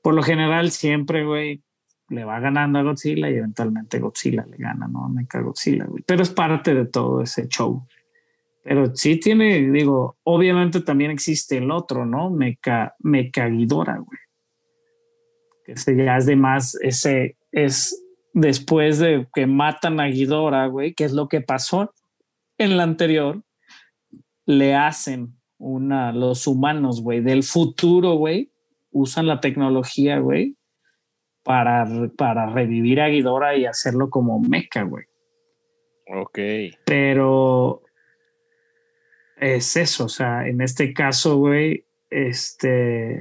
Por lo general, siempre, güey, le va ganando a Godzilla y eventualmente Godzilla le gana, ¿no? Mecha Godzilla, güey. Pero es parte de todo ese show. Pero sí tiene, digo, obviamente también existe el otro, ¿no? Mecha Ghidorah, güey. Que ese ya es de más, ese es después de que matan a Ghidorah, güey, que es lo que pasó en la anterior, le hacen una, los humanos, güey, del futuro, güey, usan la tecnología, güey, para, para revivir a Ghidorah y hacerlo como mecha, güey. Ok. Pero es eso, o sea, en este caso, güey, este,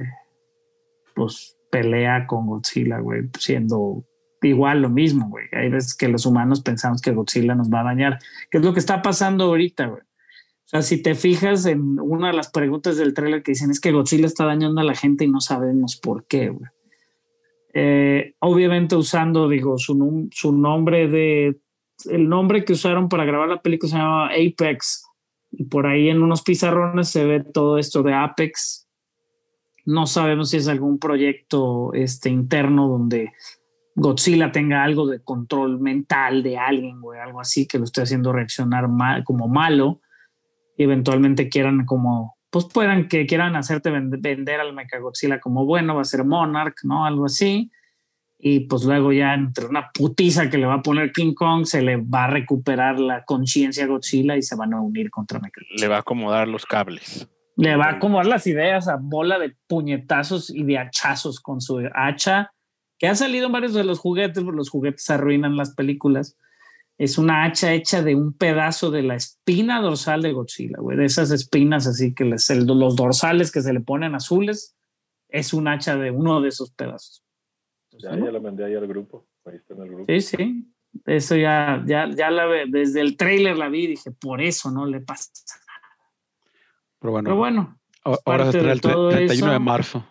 pues pelea con Godzilla, güey, siendo igual lo mismo, güey. Hay veces que los humanos pensamos que Godzilla nos va a dañar, que es lo que está pasando ahorita, güey. O sea, si te fijas en una de las preguntas del trailer que dicen es que Godzilla está dañando a la gente y no sabemos por qué, güey. Eh, obviamente usando, digo, su, su nombre de... El nombre que usaron para grabar la película se llama Apex. Y por ahí en unos pizarrones se ve todo esto de Apex. No sabemos si es algún proyecto este, interno donde Godzilla tenga algo de control mental de alguien, güey, algo así que lo esté haciendo reaccionar mal, como malo y eventualmente quieran como, pues puedan que quieran hacerte vend- vender al Mechagodzilla como bueno, va a ser Monarch, ¿no? Algo así. Y pues luego ya entre una putiza que le va a poner King Kong, se le va a recuperar la conciencia a Godzilla y se van a unir contra Mechagodzilla. Le va a acomodar los cables. Le va a acomodar las ideas a bola de puñetazos y de hachazos con su hacha, que ha salido en varios de los juguetes, porque los juguetes arruinan las películas. Es una hacha hecha de un pedazo de la espina dorsal de Godzilla, güey, de esas espinas así que les, el- los dorsales que se le ponen azules, es un hacha de uno de esos pedazos. Ya, ya lo mandé ahí al grupo. Ahí está en el grupo. Sí, sí. Eso ya, ya, ya la ve, desde el trailer la vi y dije, por eso no le pasa. Pero bueno, Pero bueno, ahora se de el tre- todo 31 de eso. marzo.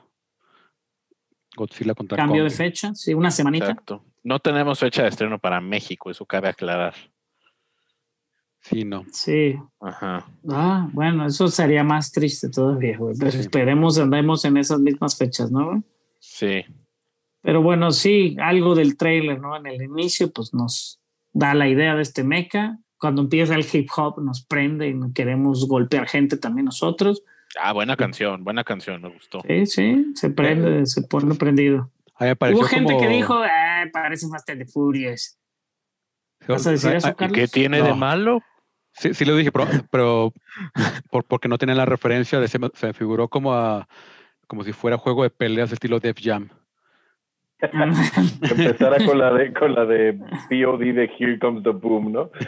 Godzilla contra cambio Kong. de fecha, sí, una semanita. Exacto. No tenemos fecha de estreno para México, eso cabe aclarar. Sí, no. Sí. Ajá. Ah, bueno, eso sería más triste todavía, güey. Pero Sí. esperemos andemos en esas mismas fechas, ¿no? güey? Sí. Pero bueno, sí, algo del trailer, ¿no? En el inicio, pues nos da la idea de este mecha. Cuando empieza el hip hop, nos prende y queremos golpear gente también nosotros. Ah, buena canción, buena canción, me gustó. Sí, sí, se prende, se pone prendido. A mí me pareció Hubo gente como- que dijo, ah, parece Fast and the Furious. ¿Vas a decir eso, Ah, ¿Y Carlos? qué tiene de malo? Sí, sí lo dije, pero, *laughs* pero por- porque no tenía la referencia, de, se, me, se figuró como a, como si fuera juego de peleas estilo Def Jam. *laughs* Empezara con la de con la de POD de Here Comes the Boom, ¿no? *laughs*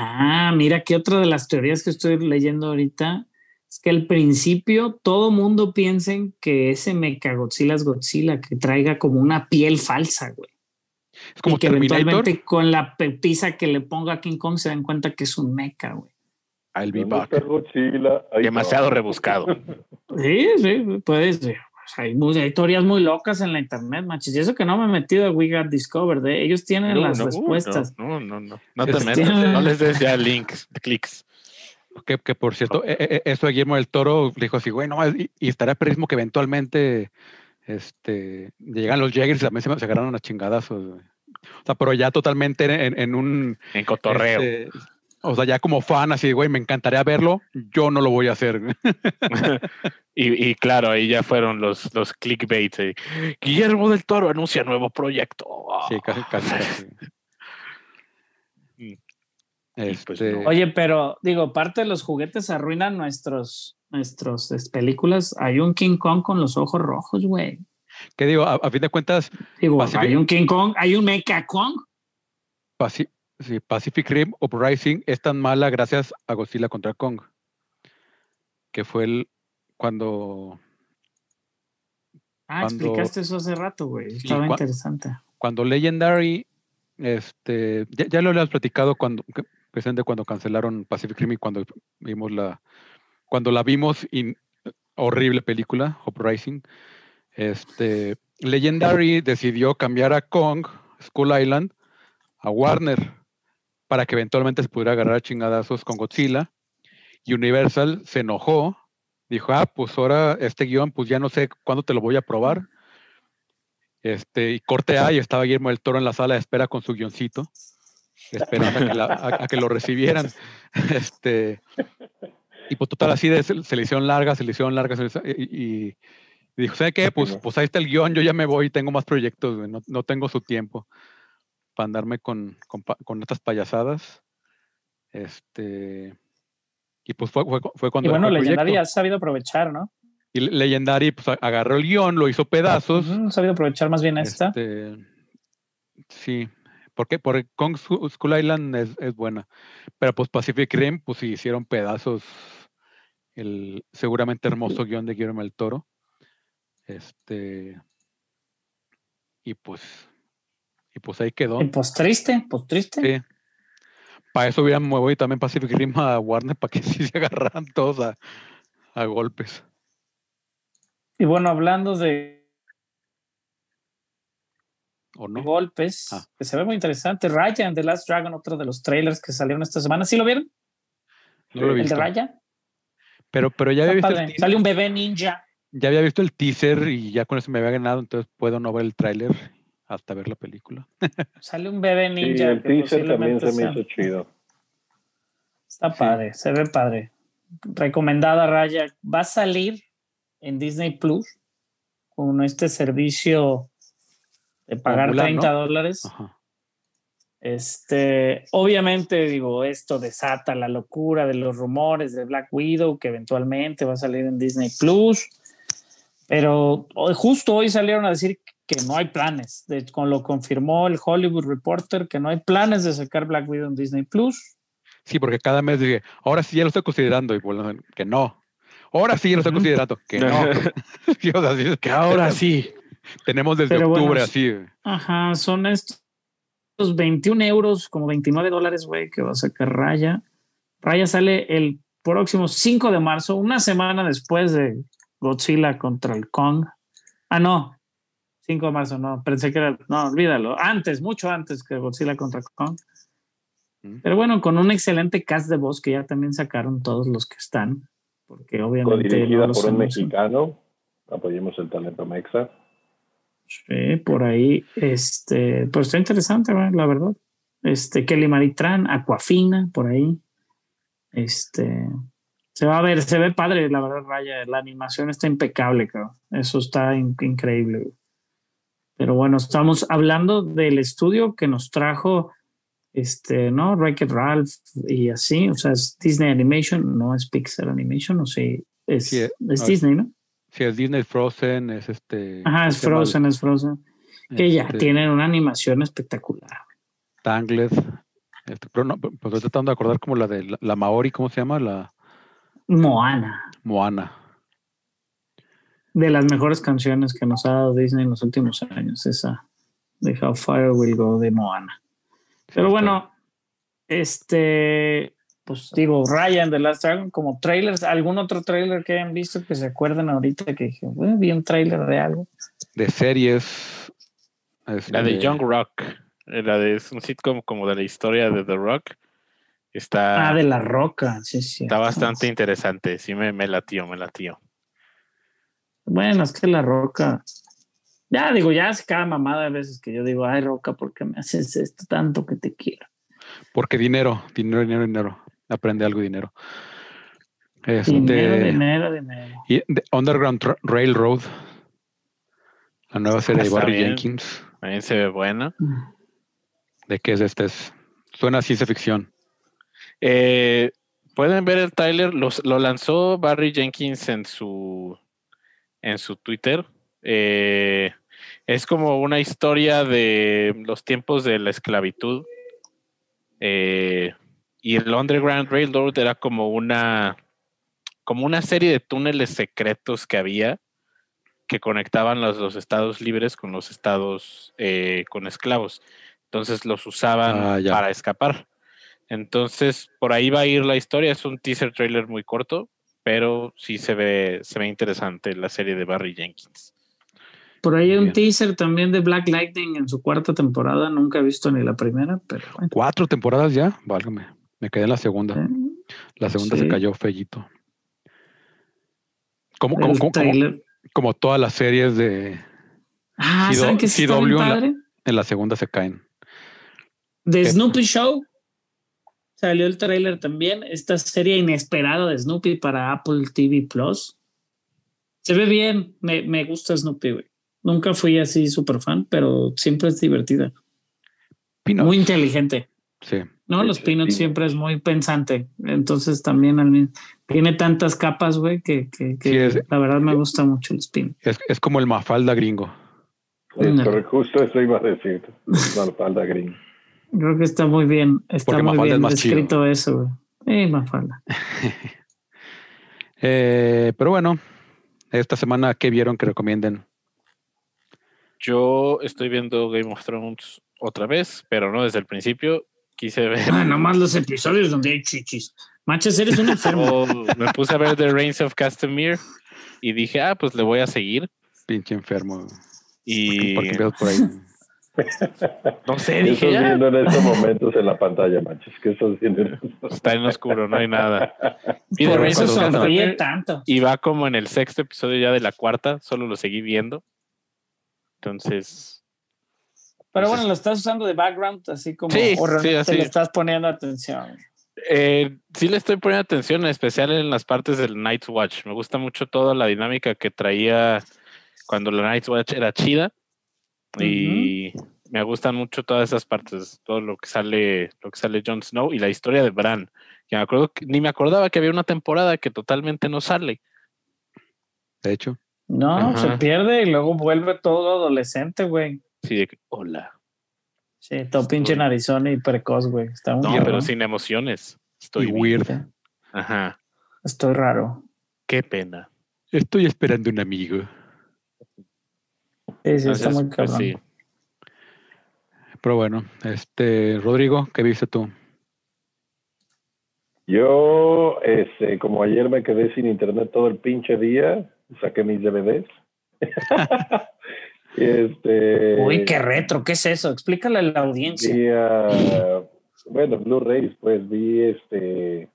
Ah, mira que otra de las teorías que estoy leyendo ahorita es que al principio todo mundo piensen que ese Mechagodzilla es Godzilla, que traiga como una piel falsa, güey. Es como y que Terminator. eventualmente con la pepisa que le ponga a King Kong se dan cuenta que es un mecha, güey. I'll be ¿Dónde back. Demasiado rebuscado. *laughs* Sí, sí, puede ser. O sea, hay, muy- hay teorías muy locas en la internet, machis. Y eso que no me he metido a We Got Discovered, ¿eh? ellos tienen No, las no, respuestas. No, no, no. No te metas. No les des ya links, clics. Que, que por cierto, eh, eh, eso de Guillermo del Toro le dijo así, güey, no, y, y estaría perrísimo que eventualmente este, llegan los Jaggers y también se, se agarraron a chingadazos. güey. O sea, pero ya totalmente en, en un. En cotorreo. este, o sea, ya como fan, así, güey, me encantaría verlo, yo no lo voy a hacer. *laughs* y, y claro, ahí ya fueron los, los clickbaits. Guillermo del Toro anuncia nuevo proyecto. Sí, casi, casi. casi. Este, pues no. Oye, pero digo, parte de los juguetes arruinan nuestros, nuestros es, películas. Hay un King Kong con los ojos rojos, güey. ¿Qué digo? A, a fin de cuentas, Digo, Pacific- hay un King Kong, hay un Mecha Kong. Paci- sí, Pacific Rim Uprising es tan mala gracias a Godzilla contra Kong. Que fue el cuando, Ah, Cuando- explicaste eso hace rato, güey. Estaba interesante. cuando Legendary, este, ya, ya lo habías platicado cuando, presente cuando cancelaron Pacific Rim y cuando vimos la, cuando la vimos y horrible película, Uprising. Este, Legendary decidió cambiar a Kong, Skull Island, a Warner para que eventualmente se pudiera agarrar a chingadazos con Godzilla. Y Universal se enojó, dijo, ah, pues ahora este guion, pues ya no sé cuándo te lo voy a probar. Este, y corte A y estaba Guillermo del Toro en la sala de espera con su guioncito, esperando a que, la- a- a que lo recibieran. *laughs* *laughs* Este, y pues total así de se, se le hicieron largas, se le hicieron largas, se le hizo- y, y- dijo, ¿sabe qué? Pues, pues ahí está el guion, yo ya me voy, tengo más proyectos, güey, no, no tengo su tiempo para andarme con, con, con estas payasadas. Este, y pues fue, fue, fue cuando Y bueno, Legendary ha sabido aprovechar, ¿no? Y Le- Legendary pues, agarró el guion, lo hizo pedazos. Ha sabido aprovechar más bien esta. Este, sí, porque porque Kong Sku- Skull Island es, es buena, pero pues Pacific Rim pues sí hicieron pedazos el seguramente hermoso guion de Guillermo del Toro. Este y pues y pues ahí quedó. Y pues triste, pues triste. Sí. Para eso hubieran movido también Pacific Rim a Warner para que *laughs* sí se agarraran todos a, a golpes. Y bueno, hablando de ¿O no? golpes, Ah. que se ve muy interesante. Raya and The Last Dragon, otro de los trailers que salieron esta semana. ¿Sí lo vieron? No lo he El de. Raya. Pero, pero ya había visto el teaser. Sale un bebé ninja. Ya había visto el teaser y ya con eso me había ganado, entonces puedo no ver el tráiler hasta ver la película. *laughs* Sale un bebé Sí, ninja. el que teaser también se me hizo chido. Está Sí. padre, se ve padre. Recomendada Raya. Va a salir en Disney Plus con este servicio de pagar Popular, 30 ¿no? dólares. Ajá. Este, obviamente, digo, esto desata la locura de los rumores de Black Widow, que eventualmente va a salir en Disney Plus. Pero hoy- justo hoy salieron a decir que no hay planes. De, con lo confirmó el Hollywood Reporter, que no hay planes de sacar Black Widow en Disney Plus. Sí, porque cada mes dije, ahora sí ya lo estoy considerando, y vuelven que no. Ahora sí ya lo estoy considerando, que no. *laughs* *laughs* Sí, o sea, sí, Que ahora sí. Tenemos desde Pero bueno, octubre sí. así. Ajá, son estos 21 euros, como 29 dólares, güey, que va a sacar Raya. Raya sale el próximo 5 de marzo, una semana después de Godzilla contra el Kong. Ah, no, 5 de marzo, no, pensé que era, no, olvídalo, antes, mucho antes que Godzilla contra Kong. Mm. Pero bueno, con un excelente cast de voz que ya también sacaron todos los que están, porque obviamente no los por un mexicano. Apoyemos el talento mexa. Sí, por ahí, este, pues está interesante, la verdad. Este, Kelly Maritran, Aquafina, por ahí. Este, se va a ver, se ve padre, la verdad, Raya. La animación está impecable, cabrón. Eso está in- increíble. güey. Pero bueno, estamos hablando del estudio que nos trajo, este, ¿no? Wreck-It Ralph y así. O sea, es Disney Animation, no es Pixar Animation, o sí, es, Sí, es no, es- Disney, ¿no? Si es Disney Frozen, es este. Ajá, es. Frozen, es Frozen. Que ya Este, tienen una animación espectacular. Tangled. Este, pero no, pues estoy tratando de acordar como la de la, la Maori, ¿cómo se llama? La Moana, Moana. de las mejores canciones que nos ha dado Disney en los últimos años, esa de How Fire Will Go de Moana. Pero Sí, bueno, este, pues digo, Ryan de Last Dragon, como trailers, algún otro trailer que hayan visto que se acuerden ahorita que dije, "Bueno, vi un trailer de algo. De series. este, La de Young Rock. eh, La de es un sitcom como de la historia de The Rock. Está, Ah, de La Roca, sí, sí. está bastante interesante. Sí, me, me latió, me latió. Bueno, es que La Roca, ya digo, ya hace cada mamada a veces que yo digo, ay, Roca, ¿por qué me haces esto tanto que te quiero? Porque dinero, dinero, dinero, dinero. Aprende algo dinero. Este, Dinero, dinero, dinero. y de Underground Tra- Railroad. La nueva serie de Barry bien. Jenkins. También se ve buena. ¿De qué es este? Es, suena a ciencia ficción. Eh, Pueden ver el trailer. Los, lo lanzó Barry Jenkins en su, en su Twitter. Eh, es como una historia de los tiempos de la esclavitud. Eh, y el Underground Railroad era como una, como una serie de túneles secretos que había que conectaban los, los estados libres con los estados eh, con esclavos. Entonces los usaban Ah, para escapar. Entonces, por ahí va a ir la historia. Es un teaser trailer muy corto, pero sí se ve, se ve interesante la serie de Barry Jenkins. Por ahí hay un teaser también de Black Lightning en su cuarta temporada. Nunca he visto ni la primera, pero bueno. Cuatro temporadas ya, válgame. Me quedé en la segunda. Eh, La segunda Sí. se cayó fellito. Como, como, como, como, todas las series de Ah, CW ¿saben sí en la- en la segunda se caen. De ¿Qué? Snoopy Show. Salió el tráiler también. Esta serie inesperada de Snoopy para Apple TV Plus. Se ve bien. Me, me gusta Snoopy, güey. Nunca fui así súper fan, pero siempre es divertida. Muy inteligente. Sí. No, Sí, los sí, Peanuts sí. siempre es muy pensante. Entonces también al mismo- tiene tantas capas, güey, que, que- que Sí, es- la verdad me gusta mucho los Peanuts. Es, es como el mafalda gringo. Es No. correcto, justo eso iba a decir. No, falda green. Creo que está muy bien. Está Porque muy Mafalda bien es más chido. descrito eso, güey. Eh, Mafalda. *laughs* Eh, pero bueno, esta semana, ¿qué vieron que recomienden? Yo estoy viendo Game of Thrones otra vez, pero no desde el principio. Quise ver. Ah, nomás los episodios donde hay chichis. Manches, eres un enfermo. *laughs* o me puse a ver The Reigns of Castamere y dije, ah, pues le voy a seguir. Pinche enfermo. Y ¿Por qué empiezas por ahí? *laughs* no sé, ¿Qué dije, estás viendo en estos momentos en la pantalla, manches? ¿Qué estás estos está en oscuro, no hay nada. *laughs* Y The Por eso sonríe tanto. y va como en el sexto episodio ya de la cuarta, solo lo seguí viendo. Entonces, Pero bueno, lo estás usando de background, así como Sí, o realmente sí, así. le estás poniendo atención. Eh, sí le estoy poniendo atención, en especial en las partes del Night's Watch. Me gusta mucho toda la dinámica que traía cuando la Night's Watch era chida. Y me gustan mucho todas esas partes, todo lo que sale, lo que sale Jon Snow y la historia de Bran. Que me acuerdo que- ni me acordaba que había una temporada que totalmente no sale. De hecho, No, Ajá. se pierde y luego vuelve todo adolescente, güey. Sí, de que, hola. Sí, todo pinche Uy. narizón y precoz, güey. Está muy No, pero sin emociones. Estoy y bien. weird. Ajá. Estoy raro. Qué pena. Estoy esperando un amigo. Sí, sí, está muy pues, cabrón. sí. Pero bueno, este, Rodrigo, ¿qué viste tú? Yo, este, como ayer me quedé sin internet todo el pinche día, saqué mis DVDs. *laughs* Este, Uy, qué retro, ¿qué es eso? Explícale a la audiencia. Vi bueno, Blu-rays, pues vi este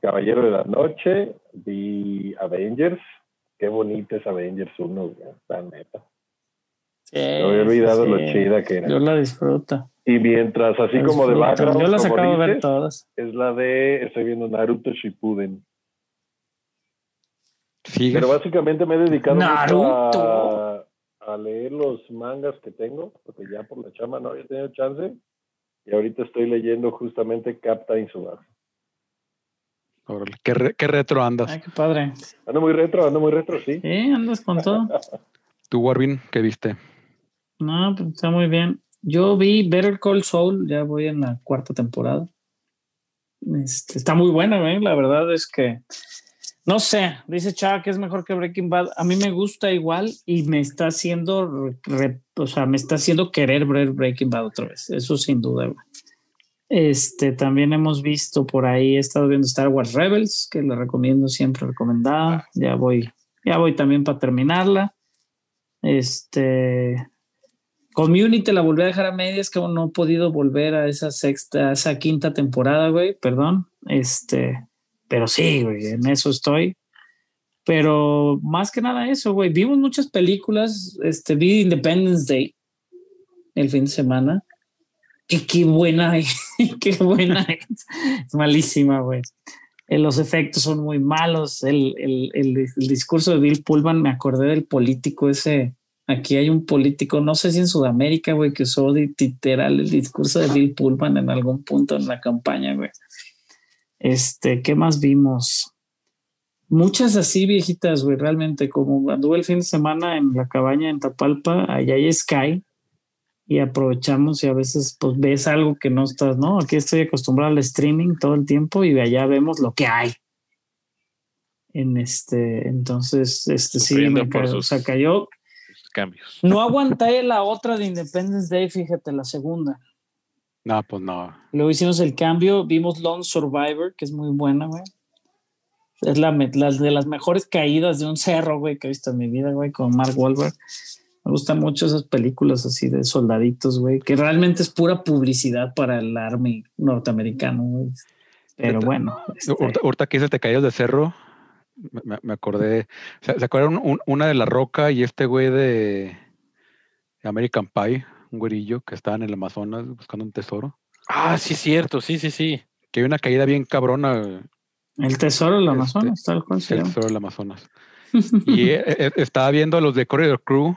Caballero de la Noche, vi Avengers. Qué bonita es Avengers 1, güey, la neta. Sí, Me había olvidado sí, lo chida que era. Yo la disfruto. Y mientras, así La como de disfruto. background, Yo las acabo de ver todas. es la de, estoy viendo Naruto Shippuden. ¿Sigues? Pero básicamente me he dedicado Naruto. a, a leer los mangas que tengo, porque ya por la chama no había tenido chance. Y ahorita estoy leyendo justamente Captain Tsubasa. Órale, ¿Qué, re- qué retro andas? Ay, qué padre. Ando muy retro, ando muy retro, sí. Sí, andas con todo. *laughs* ¿Tú, Warvin, qué viste? No, pues está muy bien. Yo vi Better Call Saul, ya voy en la cuarta temporada. Este, está muy buena, ¿eh? la verdad es que no sé, dice Chava que es mejor que Breaking Bad. A mí me gusta igual y me está haciendo, re- o sea, me está haciendo querer ver Breaking Bad otra vez. Eso sin duda. Este, también hemos visto por ahí, he estado viendo Star Wars Rebels, que la recomiendo siempre recomendada. Ya voy, ya voy también para terminarla. Este, Community la volví a dejar a medias, que aún no he podido volver a esa sexta, a esa quinta temporada, güey, perdón. Este, pero sí, güey, en eso estoy. Pero más que nada eso, güey. Vimos muchas películas. Este, vi Independence Day el fin de semana. Qué, qué buena, *laughs* qué buena es. *laughs* Es malísima, güey. Eh, Los efectos son muy malos. El, el, el, el discurso de Bill Pullman, me acordé del político ese. Aquí hay un político, no sé si en Sudamérica, güey, que usó literal el discurso de Bill Pullman en algún punto en la campaña, güey. Este, ¿qué más vimos? Muchas así viejitas, güey, realmente. Como anduve el fin de semana en la cabaña en Tapalpa, allá hay Sky y aprovechamos y a veces pues ves algo que no estás, ¿no? Aquí estoy acostumbrado al streaming todo el tiempo y allá vemos lo que hay. En este, entonces, este sí, me cayó, o sea, cayó. Cambios. No aguanté la otra de Independence Day, fíjate, la segunda. No, pues no. Luego hicimos el cambio, vimos Lone Survivor, que es muy buena, güey. Es la, las de las mejores caídas de un cerro, güey, que he visto en mi vida, güey, con Mark Wahlberg. Me gustan mucho esas películas así de soldaditos, güey, que realmente es pura publicidad para el Army norteamericano, güey. Pero bueno. este, Ahorita, que dices te caías de cerro, me, me- acordé. ¿Se, se acuerdan un- una de La Roca y este güey de American Pie? Un güerillo que estaba en el Amazonas buscando un tesoro. Ah, sí, es cierto, sí, sí, sí. Que hay una caída bien cabrona. el tesoro del Este, Amazonas, tal cual El tesoro del Amazonas. *laughs* Y eh, eh, estaba viendo a los de Corridor Crew,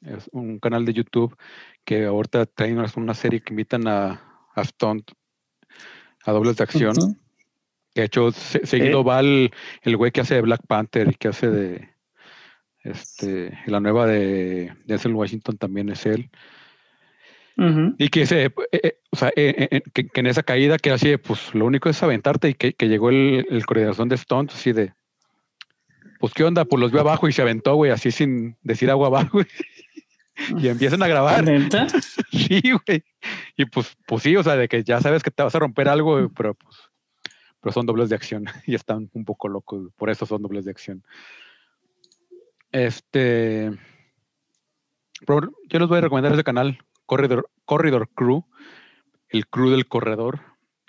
es un canal de YouTube que ahorita traen una, una serie que invitan a, a stunt, a dobles de acción. Que de hecho se- seguido va el, el güey que hace de Black Panther y que hace de este la nueva de Denzel Washington también es él. Y que se, eh, eh, o sea, eh, eh, eh, que, que en esa caída que así pues lo único es aventarte y que, que llegó el, el coordinación de Stones así de, pues qué onda, pues los vio abajo y se aventó, güey, así sin decir agua abajo. güey. *laughs* y empiezan a grabar. ¿Neta? *laughs* Sí, güey. Y pues, pues sí, o sea, de que ya sabes que te vas a romper algo, güey, pero pues, pero son dobles de acción *laughs* y están un poco locos, güey, por eso son dobles de acción. Este, yo les voy a recomendar ese canal, Corridor, Corridor Crew, el crew del corredor,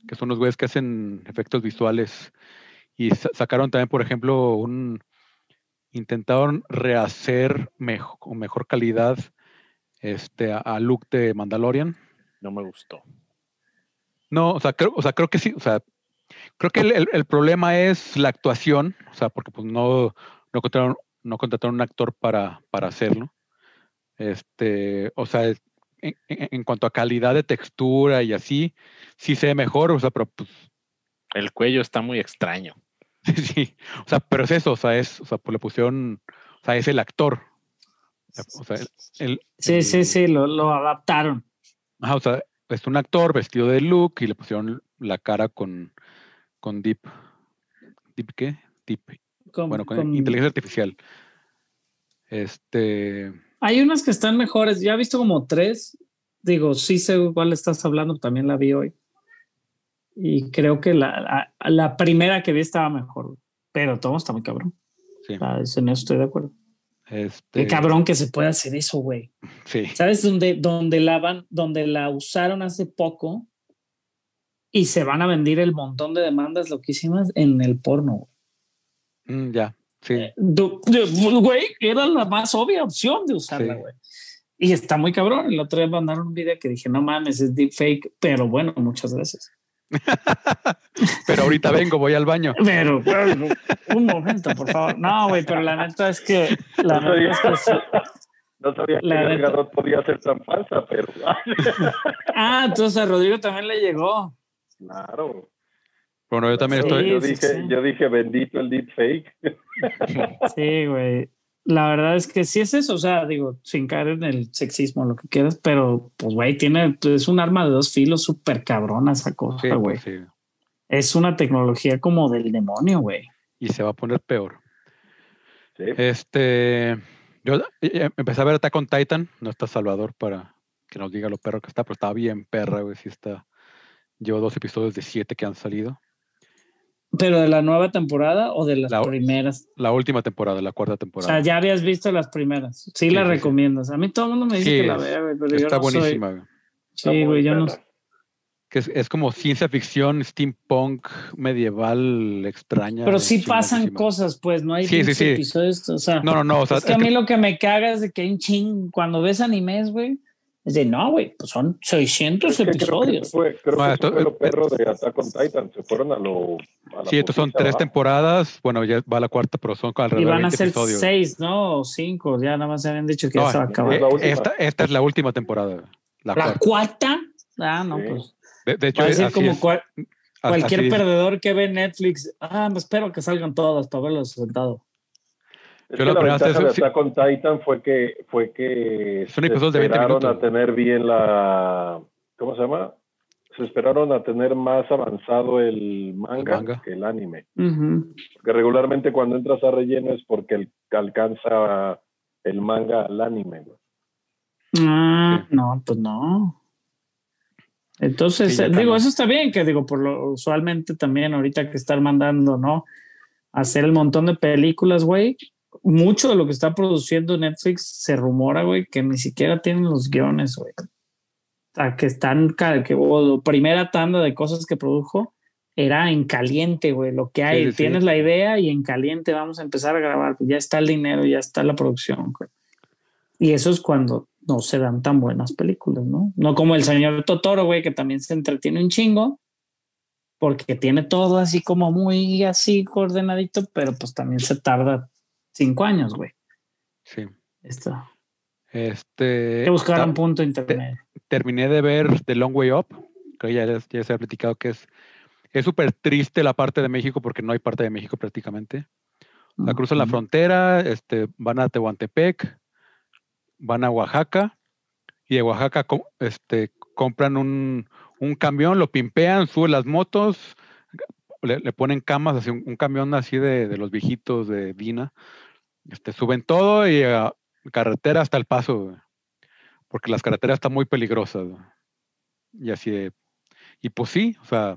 que son los güeyes que hacen efectos visuales y sa- sacaron también, por ejemplo, un intentaron rehacer mejor, con mejor calidad este, a, a Luke de Mandalorian. No me gustó. No, o sea, creo, o sea, creo que sí, o sea, creo que el, el- el problema es la actuación, o sea, porque pues no, no encontraron no contrataron un actor para, para hacerlo. Este, o sea, en, cuanto a calidad de textura y así, sí se ve mejor, o sea, pero pues El cuello está muy extraño. *laughs* sí, o sea, pero es eso, o sea, es, o sea, pues le pusieron, o sea, es el actor. O sea, el, el- Sí, sí, el- sí, lo, lo adaptaron. Ajá, o sea, es un actor vestido de Luke y le pusieron la cara con, con Deep. ¿Deep qué? Deep. Con- Bueno, con, con- inteligencia artificial. Este. Hay unas que están mejores. Ya he visto como tres. Digo, sí sé cuál estás hablando, también la vi hoy. Y creo que la, la, la primera que vi estaba mejor. güey. Pero todo está muy cabrón. Sí. En eso estoy de acuerdo. Este, Qué cabrón que se puede hacer eso, güey. Sí. ¿Sabes dónde, dónde, la van, donde la usaron hace poco y se van a vender el montón de demandas loquísimas en el porno? Mm, ya. Sí. Güey, era la más obvia opción de usarla, Sí. güey. Y está muy cabrón. El otro día mandaron un video que dije, no mames, es deepfake, pero bueno, muchas gracias. *laughs* Pero ahorita vengo, voy al baño. Pero, pero, un momento, por favor. No, güey, pero la neta es que, la No neta es que sí. No sabía que La Gal neta. Gadot podía ser tan falsa, pero *laughs* Ah, entonces a Rodrigo también le llegó. claro. Bueno, yo también Sí. estoy. Yo sí, dije, sí. yo dije bendito el deepfake. *laughs* Sí, güey. La verdad es que sí es eso, o sea, digo, sin caer en el sexismo, lo que quieras, pero pues, güey, tiene, es un arma de dos filos súper cabrona esa Sí, cosa, güey. pues, sí. Es una tecnología como del demonio, güey. Y se va a poner peor. Sí. Este. Yo eh, empecé a ver Attack on Titan. No está Salvador para que nos diga lo perro que está, pero está bien perra, güey. Sí está. Llevo dos episodios de siete que han salido. Pero de la nueva temporada o de las La- primeras. La última temporada, la cuarta O temporada. sea, ya habías visto las primeras. Sí, Sí, las sí, recomiendas. A mí todo el mundo me dice Sí, que la vea, güey, pero yo está no buenísima, güey. Está Sí, güey, yo no. Que es, es como ciencia ficción, steampunk, medieval, extraña. Pero sí pasan cosas, pues, no hay Sí, sí, sí. episodios. O sea, No, no, no. O sea, es que a mí lo que me caga es de que hay un ching. Cuando ves animes, güey, es de no, güey, pues son 600 Es que creo que episodios. fue, creo No, que eso esto- fue lo perro de Attack on Titan. Se fueron a lo. a sí, estos son tres ¿va? temporadas. Bueno, ya va la cuarta, pero son Y alrededor de van a 20 ser episodios. seis, ¿no? O cinco. Ya nada más se habían dicho que No, ya se va a eh, acabar. Esta, esta es la última temporada. La, ¿La cuarta. Ah, no, Sí. pues. De, de hecho, Va a así como es. cual- Así cualquier es. perdedor que ve Netflix. Ah, pues espero que salgan todas para verlos sentado. Es Yo que la ventaja de vez- sí. Attack on Titan fue que, fue que Son 20 esperaron minutos. a tener bien la. ¿Cómo se llama? Se esperaron a tener más avanzado el manga, manga. que el anime. Ujú. Porque regularmente cuando entras a relleno es porque el- alcanza el manga al anime. güey. Ah, no, pues no. Entonces, Sí, digo, eso está bien, que digo, por lo usualmente también ahorita que están mandando, ¿no? Hacer el montón de películas, güey. Mucho de lo que está produciendo Netflix se rumora, güey, que ni siquiera tienen los guiones, güey. Sea, que están, que o la primera tanda de cosas que produjo era en caliente, güey. Lo que hay, Sí, sí. tienes la idea y en caliente vamos a empezar a grabar. Ya está el dinero, ya está la producción, güey. Y eso es cuando no se dan tan buenas películas, ¿no? No como el señor Totoro, güey, que también se entretiene un chingo, porque tiene todo así como muy así coordenadito, pero pues también se tarda cinco años, güey. Sí. Esto. Este. Hay que buscar ta- un punto intermedio. terminé de ver The Long Way Up, que ya, se ha platicado que es es súper triste la parte de México porque no hay parte de México prácticamente. La cruzan la frontera, este, van a Tehuantepec, van a Oaxaca y de Oaxaca este, compran un, un camión, lo pimpean, suben las motos, le, ponen camas, así un, camión así de, de los viejitos de Dina, este, suben todo y a carretera hasta el paso, porque las carreteras están muy peligrosas. Y así y pues sí, o sea,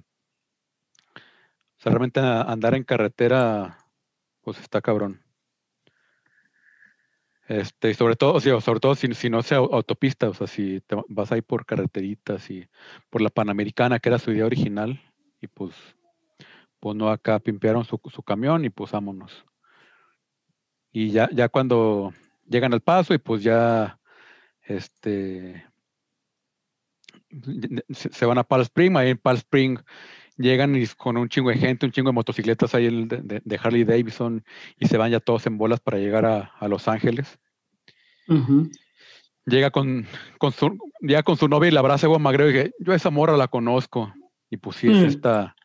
o sea, realmente andar en carretera, pues está cabrón. Este, y sobre todo, o sea, sobre todo si, si no sea au- autopista, o sea, si te va- vas ahí por carreteritas y por la Panamericana, que era su idea original, y pues, pues no acá pimpearon su, su camión y pues vámonos. Y ya, ya cuando llegan al paso y pues ya, este, se van a Palm Spring, ahí en Palm Spring llegan y con un chingo de gente, un chingo de motocicletas ahí el de, de- de Harley Davidson y se van ya todos en bolas para llegar a, a Los Ángeles. Llega con, con su, llega con su novia y la abraza a McGregor y dije, yo a esa morra la conozco. Y pues sí, es Mm. esta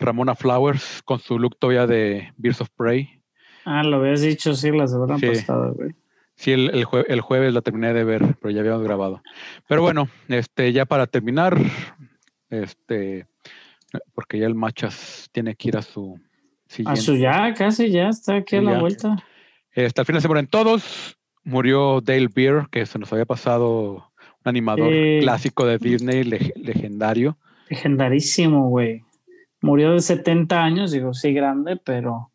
Ramona Flowers con su look todavía de Birds of Prey. Ah, lo habías dicho, sí, la semana Sí. pasada, güey. Sí, el, el, jue- el jueves la terminé de ver, pero ya habíamos grabado. Pero bueno, este, ya para terminar, este, porque ya el Machas tiene que ir a su A siguiente. su ya, casi ya está aquí a la ya. vuelta. Este, al final se mueren todos. Murió Dale Beer, que se nos había pasado un animador Sí. clásico de Disney, leg- legendario. Legendarísimo, güey. Murió de 70 años, digo, sí, grande, pero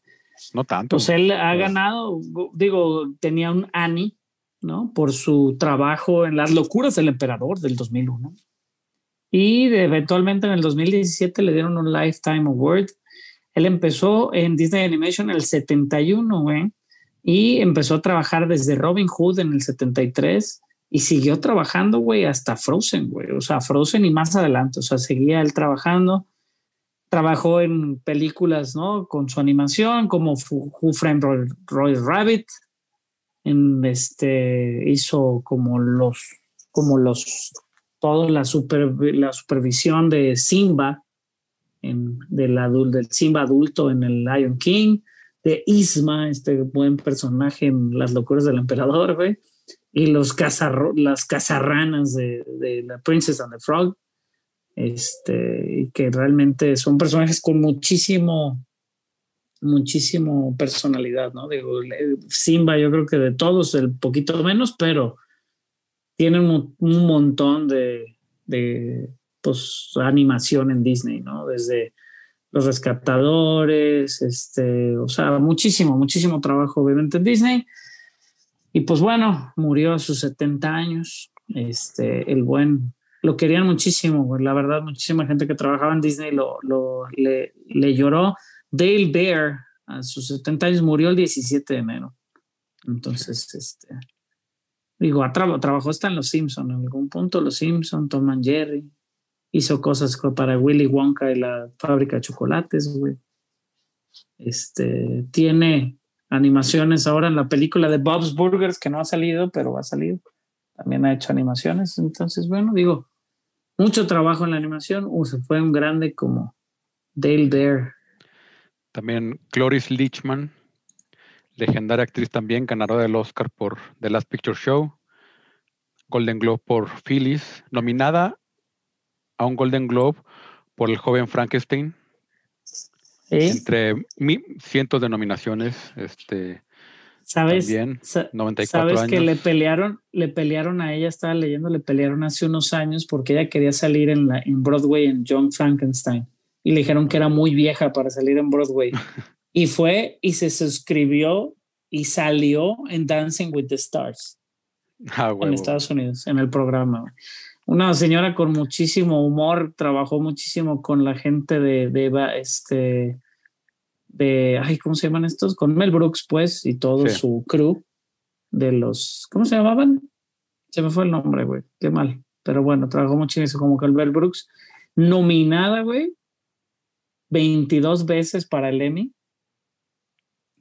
No tanto. pues él ha Pues- ganado, digo, tenía un Annie, ¿no? Por su trabajo en Las locuras del emperador del 2001. Y eventualmente en el 2017 le dieron un Lifetime Award. Él empezó en Disney Animation en el 71, güey, y empezó a trabajar desde Robin Hood en el 73 y siguió trabajando, güey, hasta Frozen, güey. O sea, Frozen y más adelante. O sea, seguía él trabajando. Trabajó en películas, ¿no? Con su animación, como Who Framed Roy, Rabbit. Este hizo como los, como los, toda la, super, la supervisión de Simba, en, del, adul- del Simba adulto en el Lion King, de Isma, este buen personaje en Las locuras del emperador, güey y los las cazarranas de, de la Princess and the Frog, este, que realmente son personajes con muchísimo, muchísimo personalidad, ¿no? Digo, Simba yo creo que de todos el poquito menos, pero tienen un, un montón de, de pues, animación en Disney, ¿no? Desde los rescatadores, este, o sea, muchísimo, muchísimo trabajo obviamente en Disney. Y pues bueno, murió a sus 70 años. Este, el buen, lo querían muchísimo, güey. la verdad, muchísima gente que trabajaba en Disney lo, le, lloró. Dale Bear, a sus 70 años, murió el 17 de enero. Entonces, este, digo, traba- trabajó hasta en Los Simpson, en algún punto Los Simpson, Tom and Jerry, hizo cosas co- para Willy Wonka y la fábrica de chocolates, güey. Este, tiene animaciones ahora en la película de Bob's Burgers, que no ha salido, pero va a salir. También ha hecho animaciones. Entonces, bueno, digo, mucho trabajo en la animación. Uh, se fue un grande como Dale Bear. También Cloris Leachman, legendaria actriz también, ganadora del Oscar por The Last Picture Show, Golden Globe por Phyllis, nominada a un Golden Globe por el joven Frankenstein, entre cientos de nominaciones, este, ¿Sabes? también, Sa- 94 Sabes que años. le pelearon, le pelearon a ella, estaba leyendo, le pelearon hace unos años porque ella quería salir en, la, en Broadway en John Frankenstein y le dijeron que era muy vieja para salir en Broadway. *laughs* y fue y se suscribió y salió en Dancing with the Stars ah, en. Estados Unidos, en el programa. Una señora con muchísimo humor, trabajó muchísimo con la gente de, de este, de, ay, ¿cómo se llaman estos? Con Mel Brooks, pues, y todo Sí. su crew de los, ¿cómo se llamaban? Se me fue el nombre, güey, qué mal. Pero bueno, trabajó muchísimo como con Mel Brooks. Nominada, güey, 22 veces para el Emmy,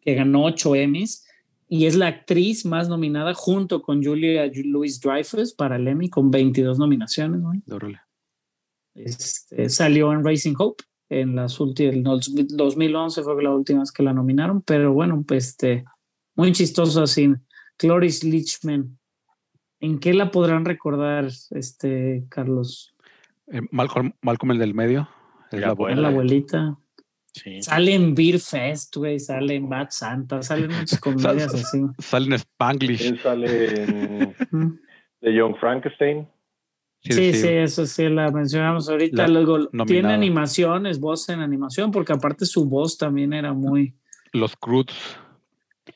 que ganó 8 Emmys y es la actriz más nominada junto con Julia Louis Dreyfus para el Emmy con 22 nominaciones. güey. Este, salió en Racing Hope en las últimas, en el 2011 fue la última vez que la nominaron, pero bueno, pues este, muy chistoso así. Cloris Leachman, ¿en qué la podrán recordar, este, Carlos? Eh, Malcolm, Malcolm el del medio. Es La la abuela. ¿Es la abuela. abuelita? Sí. Sale en Beer Fest, güey, sale en Bad Santa, salen muchas *laughs* comedias así. Sale en Spanglish. Él sale en Ujú. The Young Frankenstein. Sí, sí, eso sí la mencionamos ahorita. La Luego tiene nominada. animaciones, voz en animación, porque aparte su voz también era muy Los Croods.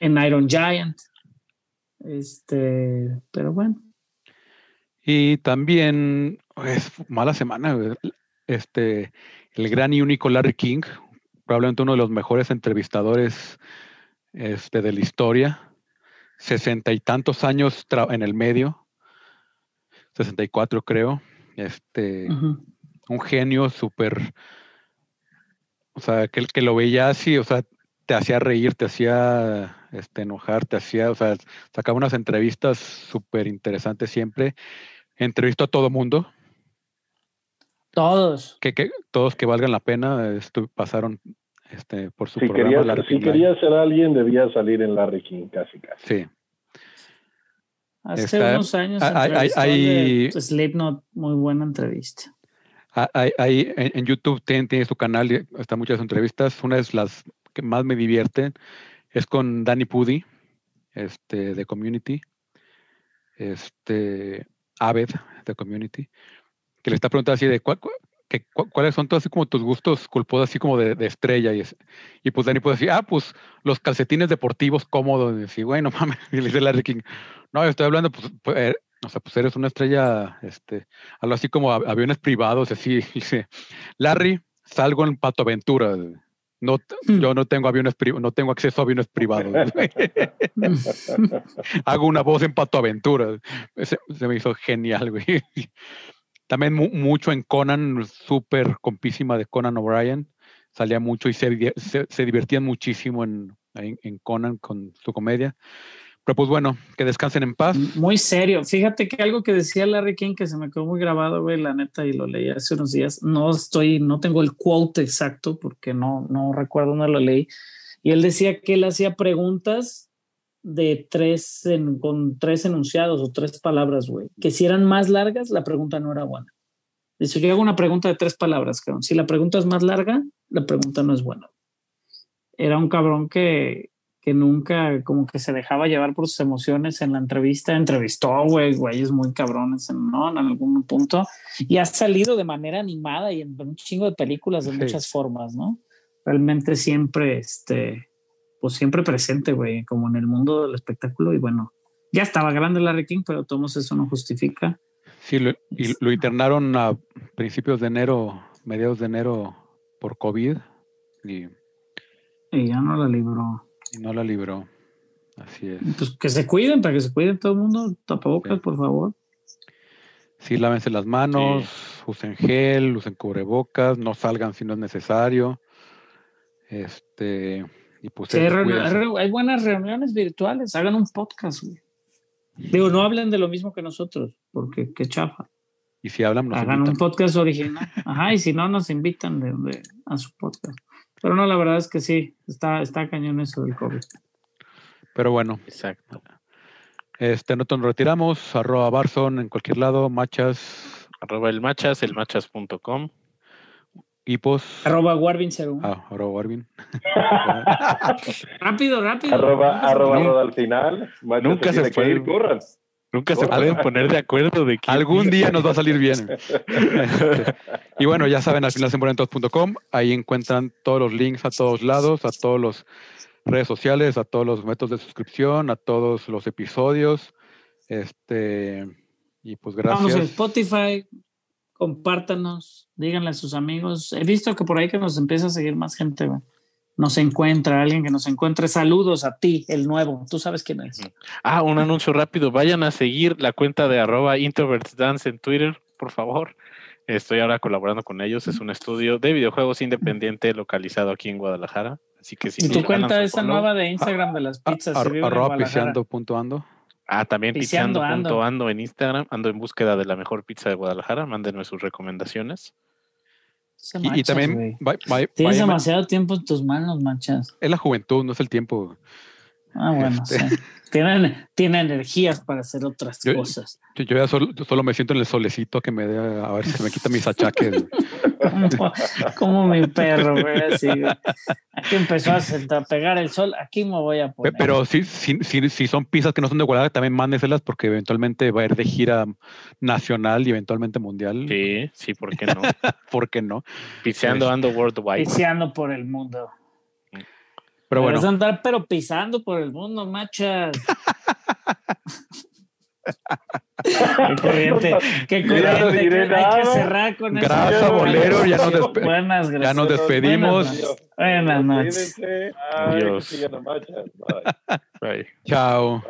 en Iron Giant. Este, pero bueno, Y también es mala semana. Este, el gran y único Larry King, probablemente uno de los mejores entrevistadores este, de la historia. Sesenta y tantos años en el medio. 64 creo. Este, un genio súper O sea, que, que lo veía así, o sea, te hacía reír, te hacía este, enojar, te hacía, o sea, sacaba unas entrevistas súper interesantes siempre. Entrevistó a todo mundo, Todos. que, que todos que valgan la pena estu- pasaron este, por su Si programa. quería, Larry si King Live. quería ser alguien, debía salir en Larry King, casi, casi. Sí, Hace Está- unos años hay- hay- hay- de Slipknot, muy buena entrevista. Ahí en, en YouTube tiene, tiene su canal, y están muchas entrevistas. Una es las que más me divierten, es con Danny Pudi, este, de Community, este, Aved, de Community, que le está preguntando así de cuál- cuál- que cu- cuáles son todos así como tus gustos culposos, así como de, de estrella. Y, es- y pues Danny puede decir, ah, pues los calcetines deportivos cómodos. Y bueno, *laughs* mames, y le dice Larry King, no, yo estoy hablando, pues, pues, eh, o sea, pues eres una estrella, este, algo así como av- aviones privados, así, *laughs* dice, Larry, salgo en Pato Aventura. No, Hmm. yo no tengo aviones no tengo acceso a aviones privados. *laughs* Hago una voz en Pato Aventura. Se, se me hizo genial, güey. También mu- mucho en Conan, súper compísima de Conan O'Brien. Salía mucho y se, se, divertían muchísimo en, en, en Conan con su comedia. Pero pues bueno, que descansen en paz. Muy serio. Fíjate que algo que decía Larry King que se me quedó muy grabado, güey, la neta, y lo leí hace unos días. No estoy, no tengo el quote exacto porque no, no recuerdo dónde lo leí. Y él decía que él hacía preguntas de tres, en- con tres enunciados o tres palabras, güey. Que si eran más largas, la pregunta no era buena. Dice, yo hago una pregunta de tres palabras, cabrón. Si la pregunta es más larga, la pregunta no es buena. Era un cabrón que, que nunca como que se dejaba llevar por sus emociones en la entrevista. Entrevistó, güey, güeyes muy cabrones, en, ¿no? En algún punto. Y ha salido de manera animada y en un chingo de películas de Sí. muchas formas, ¿no? Realmente siempre, este, pues siempre presente, güey, como en el mundo del espectáculo. Y bueno, ya estaba grande Larry King, pero todos eso no justifica. Sí, lo, y lo internaron a principios de enero, mediados de enero por COVID y, Y ya no la libró. y no la libró. Así es. Pues que se cuiden, para que se cuiden todo el mundo. Tapabocas, Sí. por favor. Sí, lávense las manos, usen gel, usen cubrebocas, no salgan si no es necesario. Este, y pues Sí, hay, buenas reuniones virtuales. Hagan un podcast, güey. Digo, no hablen de lo mismo que nosotros, porque qué chafa. Y si hablan, nos Hagan un podcast original. Ajá, y si no, nos invitan de, de- a su podcast. Pero no, la verdad es que sí, está, está cañón eso del COVID. Pero bueno, Exacto. este, nosotros nos retiramos. Arroba Barson en cualquier lado, machas, Arroba el machas, elmachas.com. hipos. Arroba Warvin01. Ah, arroba Warvin. *laughs* Rápido, rápido. Arroba, Nunca se arroba. Roda al final. Nunca se que puede. ir, corran. Nunca se pueden poner de acuerdo de quién Algún *laughs* día nos va a salir bien. *laughs* Y bueno, ya saben, al final ahí encuentran todos los links a todos lados, a todos los redes sociales, a todos los métodos de suscripción, a todos los episodios. Este, y pues Vamos en gracias. Spotify, compártanos, díganle a sus amigos. He visto que por ahí que nos empieza a seguir más gente, güey. Nos encuentra, alguien que nos encuentre. Saludos a ti, el nuevo. Tú sabes quién es. Ah, un anuncio rápido. Vayan a seguir la cuenta de arroba introvertsdance en Twitter, por favor. Estoy ahora colaborando con ellos. Es un estudio de videojuegos independiente localizado aquí en Guadalajara. Así que sí. y tu cuenta esa nueva de Instagram de las A- pizzas. ar- si arroba Guadalajara. piseando punto ando. Ah, también Piseando piseando.ando ando. en Instagram. Ando en búsqueda de la mejor pizza de Guadalajara. Mándenme sus recomendaciones. Se Y, también Tienes demasiado tiempo en tus manos, manchas. es la juventud, no es el tiempo. Ah, bueno, Este. sí. Tienen, tienen energías para hacer otras Yo- cosas. Yo, yo ya solo, yo solo me siento en el solecito que me dé a ver si se me quita mis achaques. *laughs* *laughs* Como, como mi perro, güey. Aquí empezó a, sentar- a pegar el sol. Aquí me voy a poner. Pero si, si, si, si son pizzas que no son de Guadalajara, también mándeselas porque eventualmente va a ir de gira nacional y eventualmente mundial. Sí, sí, ¿por qué no? *laughs* ¿Por qué no? Piseando Pues- ando worldwide. Piseando por el mundo. Pero bueno. Vas a andar pero pisando por el mundo, machas. *laughs* qué corriente, qué corriente. Que hay que cerrar con Gracias, bolero. Ya nos, ya nos despedimos. Buenas noches. Buenas. Adiós. Bye. Chao.